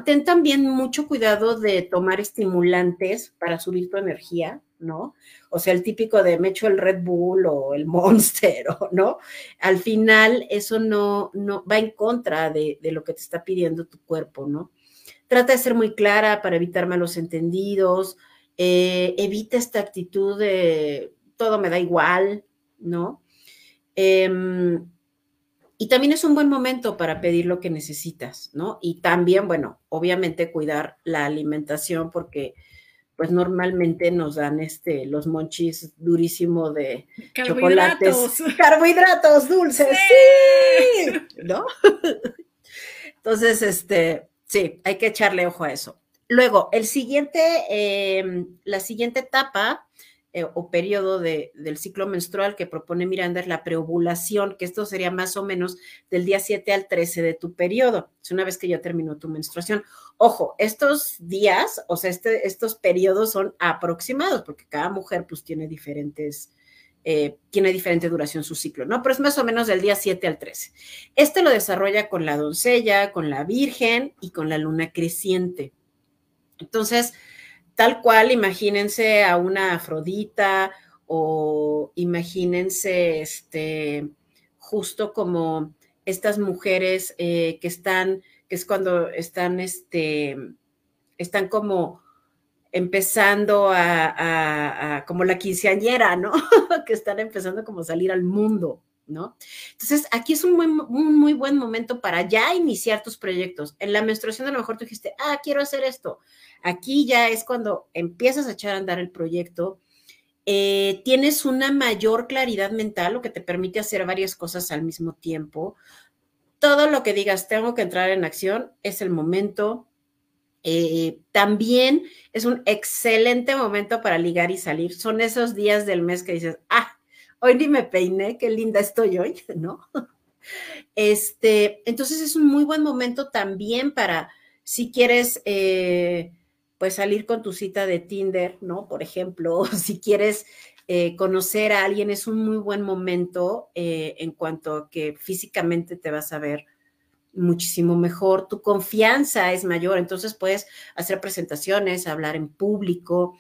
ten también mucho cuidado de tomar estimulantes para subir tu energía, ¿no? O sea, el típico de me echo el Red Bull o el (laughs) Monster, ¿no? Al final eso no, no va en contra de, lo que te está pidiendo tu cuerpo, ¿no? Trata de ser muy clara para evitar malos entendidos, eh, evita esta actitud de todo me da igual, ¿no? Em, y también es un buen momento para pedir lo que necesitas, ¿no? Y también, bueno, obviamente cuidar la alimentación porque pues normalmente nos dan este los monchis durísimo de chocolates, carbohidratos dulces, sí, ¿no? (laughs) Entonces, este, sí, hay que echarle ojo a eso. Luego, el siguiente, em, la siguiente etapa eh, o periodo del ciclo menstrual que propone Miranda es la preovulación, que esto sería más o menos del día 7 al 13 de tu periodo, es una vez que ya terminó tu menstruación. Ojo, estos días, o sea, este, estos periodos son aproximados, porque cada mujer pues tiene diferentes... Eh, tiene diferente duración su ciclo, ¿no? Pero es más o menos del día 7 al 13. Este lo desarrolla con la doncella, con la virgen y con la luna creciente. Entonces, tal cual, imagínense a una Afrodita o imagínense este, justo como estas mujeres eh, que están, que es cuando están, este, están como empezando a, a, como la quinceañera, ¿no? (laughs) que están empezando como a salir al mundo, ¿no? Entonces, aquí es un muy, un muy buen momento para ya iniciar tus proyectos. En la menstruación a lo mejor tú dijiste, ah, quiero hacer esto. Aquí ya es cuando empiezas a echar a andar el proyecto. Eh, tienes una mayor claridad mental, lo que te permite hacer varias cosas al mismo tiempo. Todo lo que digas, tengo que entrar en acción, es el momento. Eh, también es un excelente momento para ligar y salir. Son esos días del mes que dices, ah, hoy ni me peiné, qué linda estoy hoy, (laughs) ¿no? Este, entonces es un muy buen momento también para, si quieres, eh, pues salir con tu cita de Tinder, ¿no? Por ejemplo, (laughs) si quieres eh, conocer a alguien, es un muy buen momento eh, en cuanto a que físicamente te vas a ver muchísimo mejor, tu confianza es mayor, entonces puedes hacer presentaciones, hablar en público,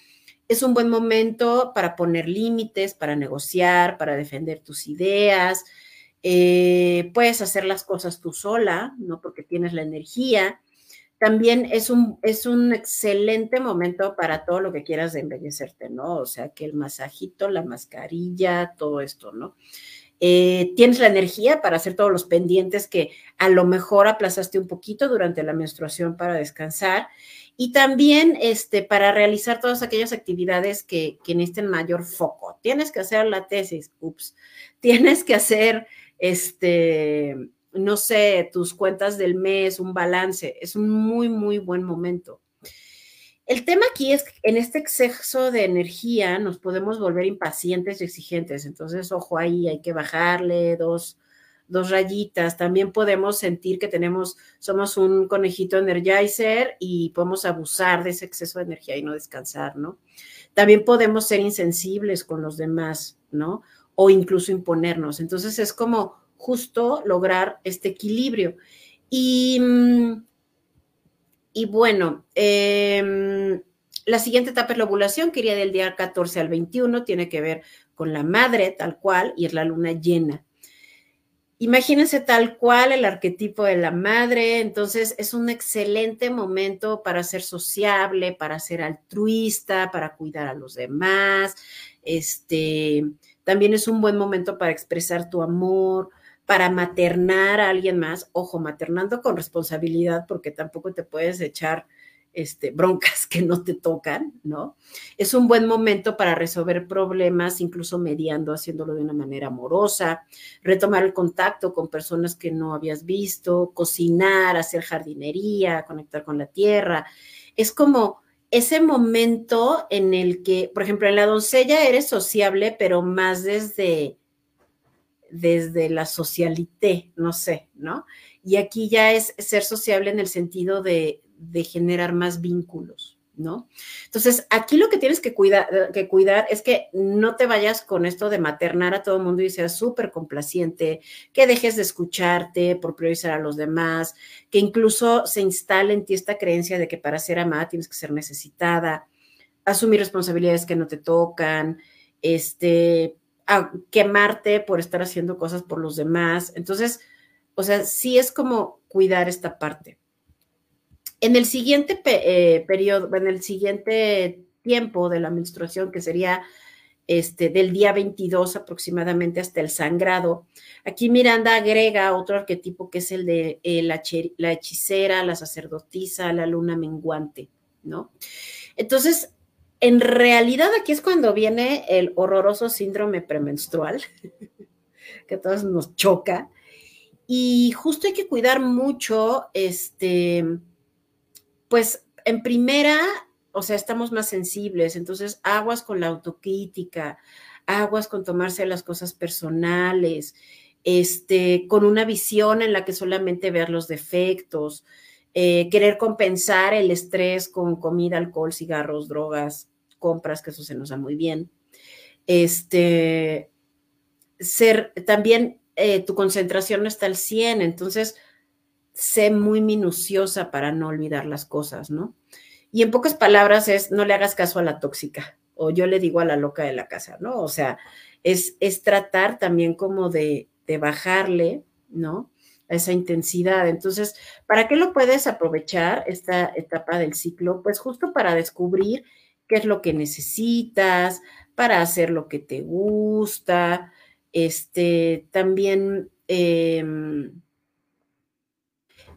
es un buen momento para poner límites, para negociar, para defender tus ideas. Eh, puedes hacer las cosas tú sola, ¿no? Porque tienes la energía. También es un, es un excelente momento para todo lo que quieras de embellecerte, ¿no? O sea, que el masajito, la mascarilla, todo esto, ¿no? Eh, tienes la energía para hacer todos los pendientes que a lo mejor aplazaste un poquito durante la menstruación para descansar y también este, para realizar todas aquellas actividades que, que necesiten mayor foco. Tienes que hacer la tesis, ups, (laughs) tienes que hacer, este, no sé, tus cuentas del mes, un balance. Es un muy, muy buen momento. El tema aquí es que en este exceso de energía nos podemos volver impacientes y exigentes. Entonces, ojo ahí, hay que bajarle dos, dos rayitas. También podemos sentir que tenemos, somos un conejito energizer y podemos abusar de ese exceso de energía y no descansar, ¿no? También podemos ser insensibles con los demás, ¿no? O incluso imponernos. Entonces es como justo lograr este equilibrio. Y, mm, y bueno, em, la siguiente etapa es la ovulación, que iría del día 14 al 21, tiene que ver con la madre tal cual y es la luna llena. Imagínense tal cual el arquetipo de la madre, entonces es un excelente momento para ser sociable, para ser altruista, para cuidar a los demás. Este, también es un buen momento para expresar tu amor, para maternar a alguien más, ojo, maternando con responsabilidad, porque tampoco te puedes echar este, broncas (laughs) que no te tocan, ¿no? Es un buen momento para resolver problemas, incluso mediando, haciéndolo de una manera amorosa, retomar el contacto con personas que no habías visto, cocinar, hacer jardinería, conectar con la tierra. Es como ese momento en el que, por ejemplo, en la doncella eres sociable, pero más desde desde la socialité, no sé, ¿no? Y aquí ya es ser sociable en el sentido de, de generar más vínculos, ¿no? Entonces, aquí lo que tienes que cuidar, es que no te vayas con esto de maternar a todo el mundo y seas súper complaciente, que dejes de escucharte por priorizar a los demás, que incluso se instale en ti esta creencia de que para ser amada tienes que ser necesitada, asumir responsabilidades que no te tocan, este, a quemarte por estar haciendo cosas por los demás. Entonces, o sea, sí es como cuidar esta parte. En el siguiente eh, periodo, en el siguiente tiempo de la menstruación, que sería este, del día 22 aproximadamente hasta el sangrado, aquí Miranda agrega otro arquetipo que es el de eh, la, la hechicera, la sacerdotisa, la luna menguante, ¿no? Entonces, en realidad aquí es cuando viene el horroroso síndrome premenstrual, (laughs) que a todos nos choca. Y justo hay que cuidar mucho, este, pues en primera, o sea, estamos más sensibles, entonces aguas con la autocrítica, aguas con tomarse las cosas personales, este, con una visión en la que solamente ver los defectos, eh, querer compensar el estrés con comida, alcohol, cigarros, drogas, compras, que eso se nos da muy bien. Este, ser también eh, tu concentración no está al 100, entonces sé muy minuciosa para no olvidar las cosas, ¿no? Y en pocas palabras es, no le hagas caso a la tóxica, o yo le digo a la loca de la casa, ¿no? O sea, es, es tratar también como de, de bajarle, ¿no? a esa intensidad. Entonces, ¿para qué lo puedes aprovechar esta etapa del ciclo? Pues justo para descubrir qué es lo que necesitas, para hacer lo que te gusta. Este, también em,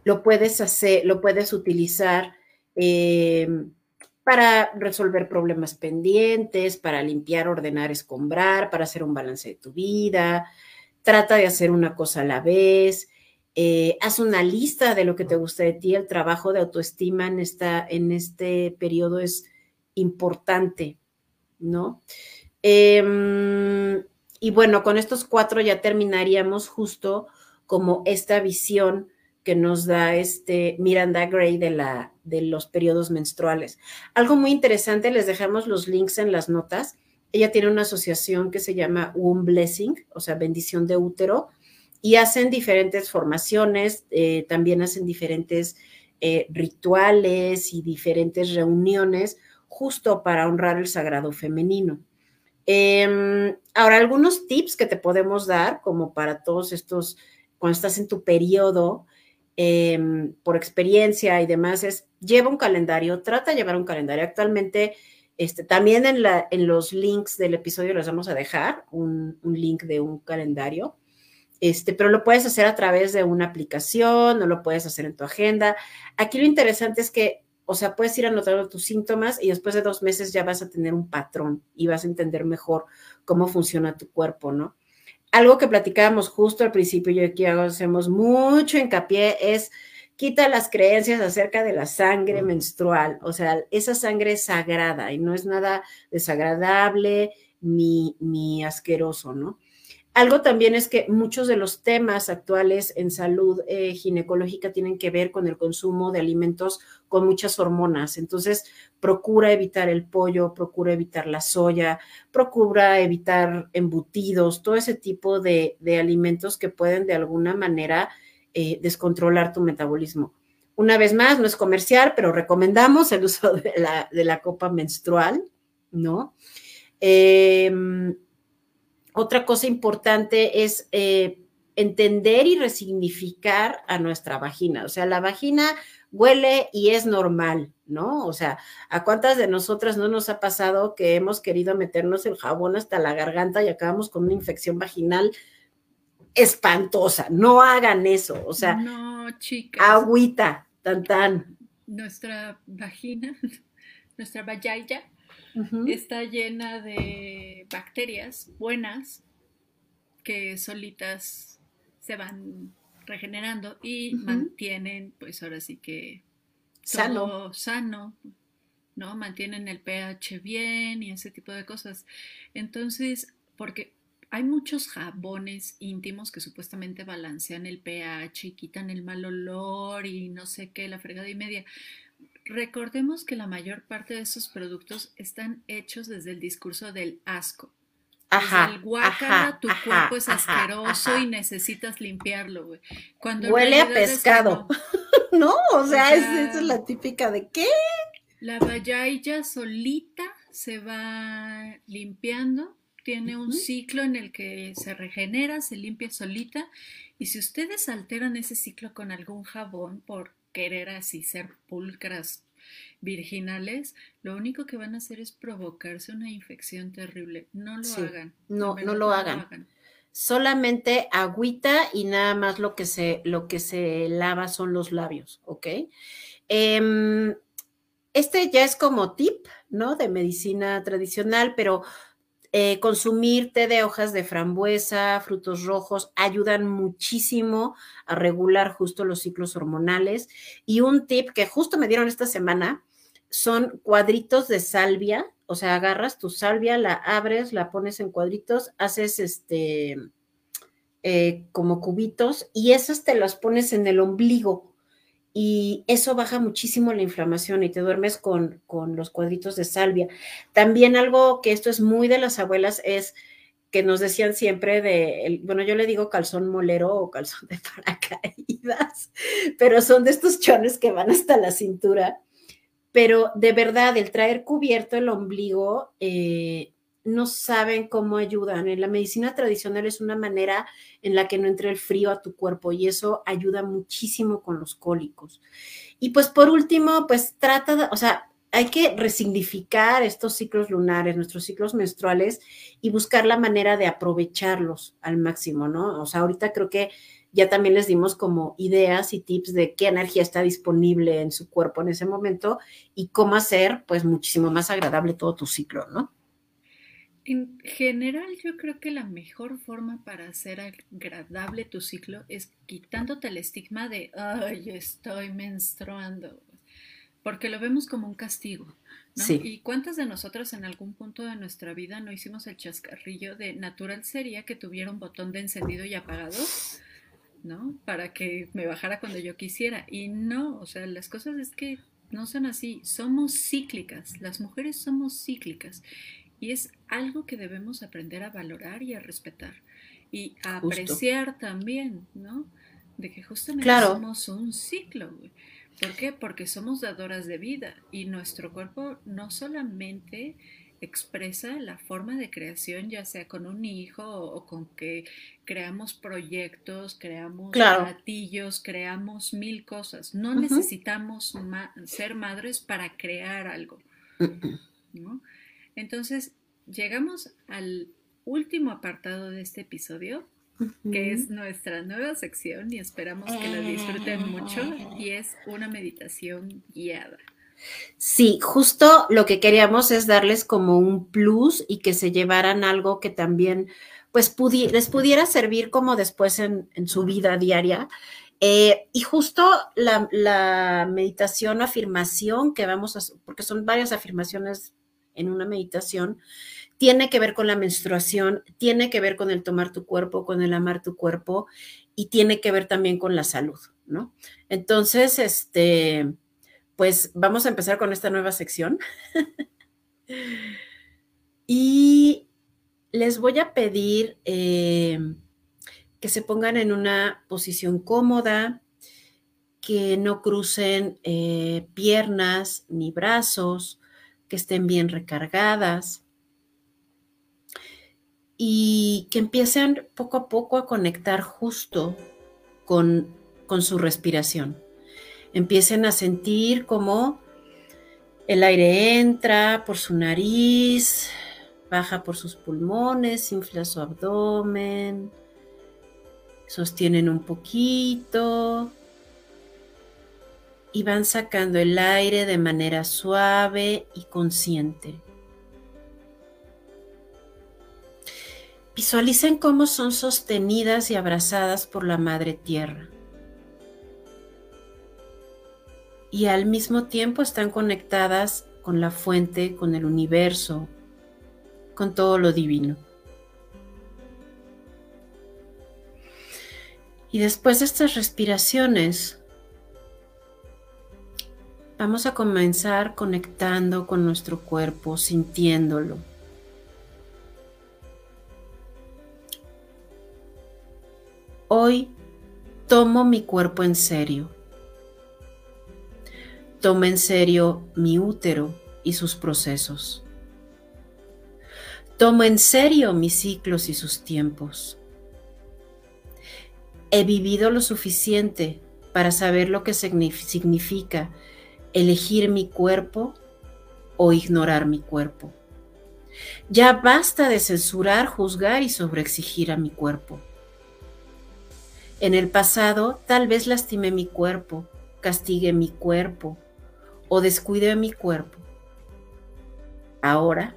lo puedes hacer, lo puedes utilizar em, para resolver problemas pendientes, para limpiar, ordenar, escombrar, para hacer un balance de tu vida. Trata de hacer una cosa a la vez. Eh, haz una lista de lo que te gusta de ti. El trabajo de autoestima en, esta, en este periodo es importante, ¿no? Em, y bueno, con estos cuatro ya terminaríamos justo como esta visión que nos da este Miranda Gray de, la, de los periodos menstruales. Algo muy interesante, les dejamos los links en las notas. Ella tiene una asociación que se llama Womb Blessing, o sea, bendición de útero, y hacen diferentes formaciones, eh, también hacen diferentes eh, rituales y diferentes reuniones justo para honrar el sagrado femenino. Em, ahora, algunos tips que te podemos dar, como para todos estos, cuando estás en tu periodo, em, por experiencia y demás, es lleva un calendario, trata de llevar un calendario. Actualmente, este, también en, los links del episodio les vamos a dejar un, un link de un calendario. Este, pero lo puedes hacer a través de una aplicación, no lo puedes hacer en tu agenda. Aquí lo interesante es que o sea, puedes ir anotando tus síntomas y después de dos meses ya vas a tener un patrón y vas a entender mejor cómo funciona tu cuerpo, ¿no? Algo que platicábamos justo al principio y aquí hacemos mucho hincapié es quita las creencias acerca de la sangre menstrual. O sea, esa sangre es sagrada y no es nada desagradable ni, ni asqueroso, ¿no? Algo también es que muchos de los temas actuales en salud eh, ginecológica tienen que ver con el consumo de alimentos con muchas hormonas. Entonces, procura evitar el pollo, procura evitar la soya, procura evitar embutidos, todo ese tipo de, alimentos que pueden de alguna manera eh, descontrolar tu metabolismo. Una vez más, no es comercial, pero recomendamos el uso de la, copa menstrual, ¿no? Eh, otra cosa importante es eh, entender y resignificar a nuestra vagina. O sea, la vagina huele y es normal, ¿no? O sea, ¿a cuántas de nosotras no nos ha pasado que hemos querido meternos el jabón hasta la garganta y acabamos con una infección vaginal espantosa. No hagan eso. O sea, no, chicas. Agüita, tan tan. Nuestra vagina, (laughs) nuestra vagina está llena de bacterias buenas que solitas se van regenerando y mantienen, pues ahora sí que sano. sano, ¿no? Mantienen el pH bien y ese tipo de cosas. Entonces, porque hay muchos jabones íntimos que supuestamente balancean el pH y quitan el mal olor y no sé qué, la fregada y media. Recordemos que la mayor parte de esos productos están hechos desde el discurso del asco. Ajá, el guácala, tu cuerpo es asqueroso y necesitas limpiarlo, güey. Cuando Huele a pescado. (laughs) no, o sea, esa es la típica de qué. La vallaya solita se va limpiando, tiene un ciclo en el que se regenera, se limpia solita, y si ustedes alteran ese ciclo con algún jabón por querer así ser pulcras virginales, lo único que van a hacer es provocarse una infección terrible. No lo hagan. No, no lo, hagan. Solamente agüita y nada más lo que se, lo que se lava son los labios, ¿ok? Em, este ya es como tip, ¿no? De medicina tradicional, pero eh, consumir té de hojas de frambuesa, frutos rojos, ayudan muchísimo a regular justo los ciclos hormonales. Y un tip que justo me dieron esta semana son cuadritos de salvia, o sea, agarras tu salvia, la abres, la pones en cuadritos, haces este eh, como cubitos y esas te las pones en el ombligo y eso baja muchísimo la inflamación y te duermes con, con los cuadritos de salvia. También algo que esto es muy de las abuelas es que nos decían siempre de, bueno, yo le digo calzón molero o calzón de (laughs) paracaídas, pero son de estos chones que van hasta la cintura pero de verdad, el traer cubierto el ombligo, eh, no saben cómo ayudan. En la medicina tradicional es una manera en la que no entre el frío a tu cuerpo y eso ayuda muchísimo con los cólicos. Y pues por último, pues trata de, o sea, hay que resignificar estos ciclos lunares, nuestros ciclos menstruales y buscar la manera de aprovecharlos al máximo, ¿no? O sea, ahorita creo que ya también les dimos como ideas y tips de qué energía está disponible en su cuerpo en ese momento y cómo hacer pues muchísimo más agradable todo tu ciclo, ¿no? En general, yo creo que la mejor forma para hacer agradable tu ciclo es quitándote el estigma de, ay, estoy menstruando, porque lo vemos como un castigo. ¿no? ¿Y cuántas de nosotros en algún punto de nuestra vida no hicimos el chascarrillo de natural sería que tuviera un botón de encendido y apagado? ¿no? Para que me bajara cuando yo quisiera. Y no, o sea, las cosas es que no son así, somos cíclicas, las mujeres somos cíclicas y es algo que debemos aprender a valorar y a respetar y a apreciar también, ¿no? De que justamente somos un ciclo, ¿Por qué? Porque somos dadoras de vida y nuestro cuerpo no solamente expresa la forma de creación, ya sea con un hijo o, con que creamos proyectos, creamos platillos, creamos mil cosas. No necesitamos ser madres para crear algo. (clears throat) Entonces, llegamos al último apartado de este episodio, que es nuestra nueva sección y esperamos que la disfruten mucho y es una meditación guiada. Sí, justo lo que queríamos es darles como un plus y que se llevaran algo que también pues les pudiera servir como después en, su vida diaria. Eh, y justo la, meditación afirmación que vamos a, porque son varias afirmaciones en una meditación, tiene que ver con la menstruación, tiene que ver con el tomar tu cuerpo, con el amar tu cuerpo y tiene que ver también con la salud, ¿no? Entonces, este, pues vamos a empezar con esta nueva sección. (laughs) y les voy a pedir eh, que se pongan en una posición cómoda, que no crucen eh, piernas ni brazos, que estén bien recargadas y que empiecen poco a poco a conectar justo con, con su respiración. Empiecen a sentir como el aire entra por su nariz, baja por sus pulmones, infla su abdomen, Sostienen un poquito y van sacando el aire de manera suave y consciente. Visualicen cómo son sostenidas y abrazadas por la Madre Tierra. Y al mismo tiempo están conectadas con la fuente, con el universo, con todo lo divino. Y después de estas respiraciones, vamos a comenzar conectando con nuestro cuerpo, sintiéndolo. Hoy tomo mi cuerpo en serio. Tomo en serio mi útero y sus procesos. Tomo en serio mis ciclos y sus tiempos. He vivido lo suficiente para saber lo que significa elegir mi cuerpo o ignorar mi cuerpo. Ya basta de censurar, juzgar y sobreexigir a mi cuerpo. En el pasado tal vez lastimé mi cuerpo, castigué mi cuerpo o descuidé mi cuerpo. Ahora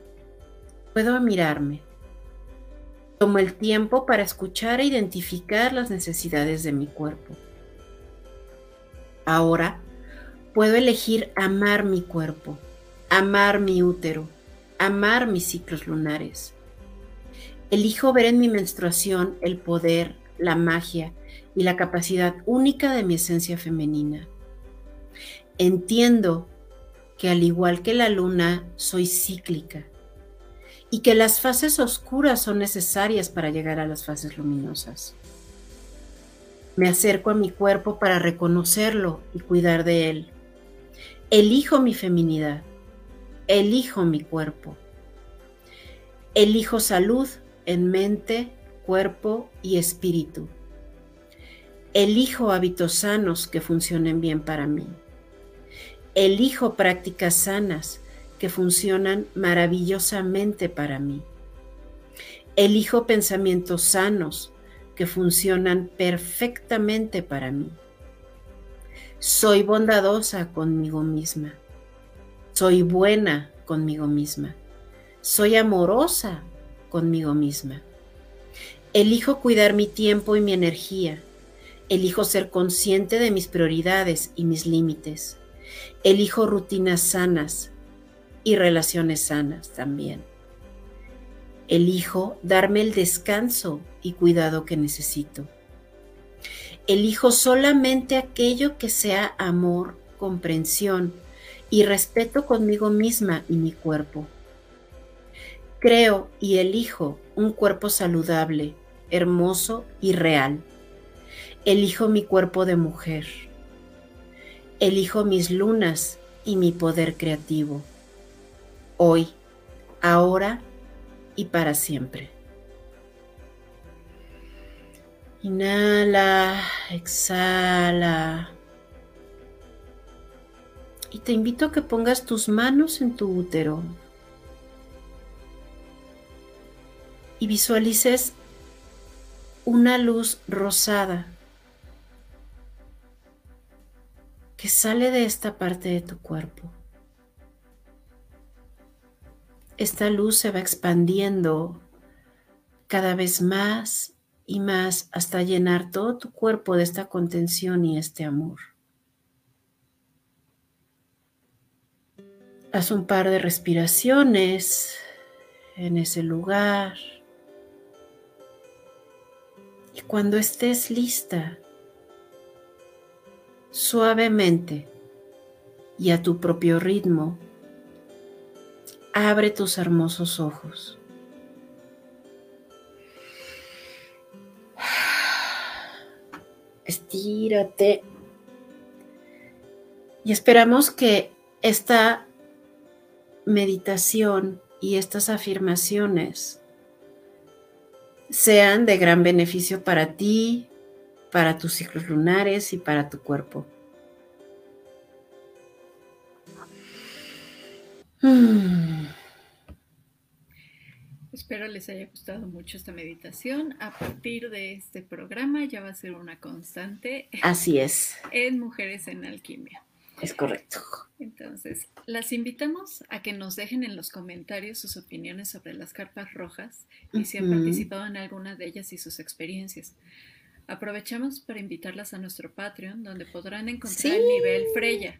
puedo mirarme. Tomo el tiempo para escuchar e identificar las necesidades de mi cuerpo. Ahora puedo elegir amar mi cuerpo, amar mi útero, amar mis ciclos lunares. Elijo ver en mi menstruación el poder, la magia y la capacidad única de mi esencia femenina. Entiendo que al igual que la luna, soy cíclica y que las fases oscuras son necesarias para llegar a las fases luminosas. Me acerco a mi cuerpo para reconocerlo y cuidar de él. Elijo mi feminidad. Elijo mi cuerpo. Elijo salud en mente, cuerpo y espíritu. Elijo hábitos sanos que funcionen bien para mí. Elijo prácticas sanas que funcionan maravillosamente para mí. Elijo pensamientos sanos que funcionan perfectamente para mí. Soy bondadosa conmigo misma. Soy buena conmigo misma. Soy amorosa conmigo misma. Elijo cuidar mi tiempo y mi energía Elijo ser consciente de mis prioridades y mis límites. Elijo rutinas sanas y relaciones sanas también. Elijo darme el descanso y cuidado que necesito. Elijo solamente aquello que sea amor, comprensión y respeto conmigo misma y mi cuerpo. Creo y elijo un cuerpo saludable, hermoso y real. Elijo mi cuerpo de mujer. Elijo mis lunas y mi poder creativo. Hoy, ahora y para siempre. Inhala, exhala. Y te invito a que pongas tus manos en tu útero y visualices una luz rosada que sale de esta parte de tu cuerpo. Esta luz se va expandiendo cada vez más y más hasta llenar todo tu cuerpo de esta contención y este amor. Haz un par de respiraciones en ese lugar. Y cuando estés lista, suavemente y a tu propio ritmo, abre tus hermosos ojos. Estírate. Y esperamos que esta meditación y estas afirmaciones sean de gran beneficio para ti, para tus ciclos lunares y para tu cuerpo. Espero les haya gustado mucho esta meditación. A partir de este programa ya va a ser una constante. Así es. (laughs) En Mujeres en Alquimia. Es correcto. Entonces, las invitamos a que nos dejen en los comentarios sus opiniones sobre las carpas rojas y si han participado en alguna de ellas y sus experiencias. Aprovechamos para invitarlas a nuestro Patreon, donde podrán encontrar el nivel Freya,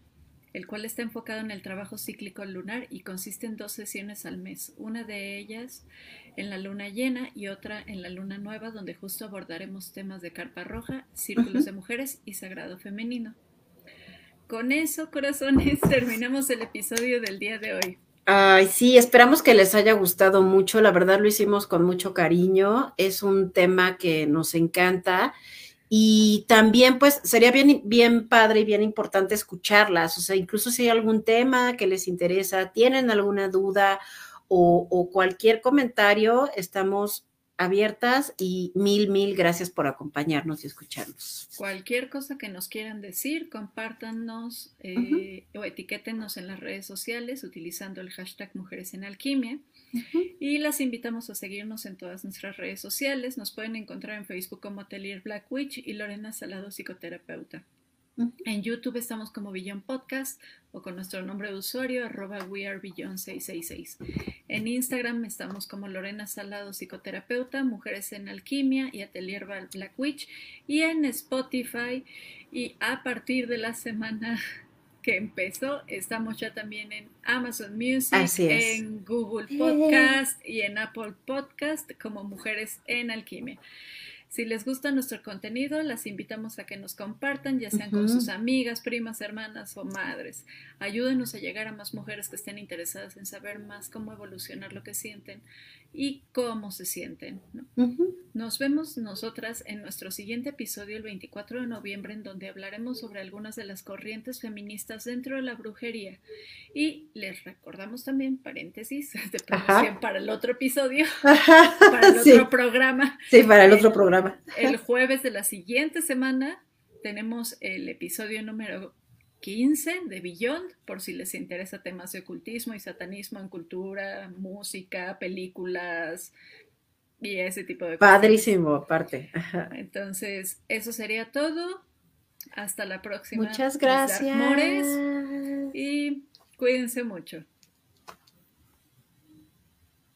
el cual está enfocado en el trabajo cíclico lunar y consiste en dos sesiones al mes, una de ellas en la luna llena y otra en la luna nueva, donde justo abordaremos temas de carpa roja, círculos de mujeres y sagrado femenino. Con eso, corazones, (laughs) terminamos el episodio del día de hoy. Ay, sí, esperamos que les haya gustado mucho. La verdad lo hicimos con mucho cariño. Es un tema que nos encanta y también, pues, sería bien, bien padre y bien importante escucharlas. O sea, incluso si hay algún tema que les interesa, tienen alguna duda o, o cualquier comentario, estamos abiertas y mil, mil gracias por acompañarnos y escucharnos. Cualquier cosa que nos quieran decir, compártanos eh, o etiquétenos en las redes sociales utilizando el hashtag Mujeres en Alquimia. Y las invitamos a seguirnos en todas nuestras redes sociales. Nos pueden encontrar en Facebook como Atelier Black Witch y Lorena Salado, psicoterapeuta. En YouTube estamos como Billon Podcast o con nuestro nombre de usuario arroba wearebillon666. En Instagram estamos como Lorena Salado Psicoterapeuta, Mujeres en Alquimia y Atelier Black Witch. Y en Spotify y a partir de la semana que empezó, estamos ya también en Amazon Music, en Google Podcast y en Apple Podcast como Mujeres en Alquimia. Si les gusta nuestro contenido, las invitamos a que nos compartan, ya sean con sus amigas, primas, hermanas o madres. Ayúdenos a llegar a más mujeres que estén interesadas en saber más cómo evolucionar lo que sienten y cómo se sienten. Nos vemos nosotras en nuestro siguiente episodio el 24 de noviembre en donde hablaremos sobre algunas de las corrientes feministas dentro de la brujería. Y les recordamos también, paréntesis, (laughs) de promoción para el otro episodio, (laughs) para el otro programa. Sí, para el otro programa. El jueves de la siguiente semana tenemos el episodio número 15 de Beyond, por si les interesa temas de ocultismo y satanismo en cultura, música, películas y ese tipo de cosas. Padrísimo, aparte. Entonces, eso sería todo. Hasta la próxima. Muchas gracias. Y cuídense mucho.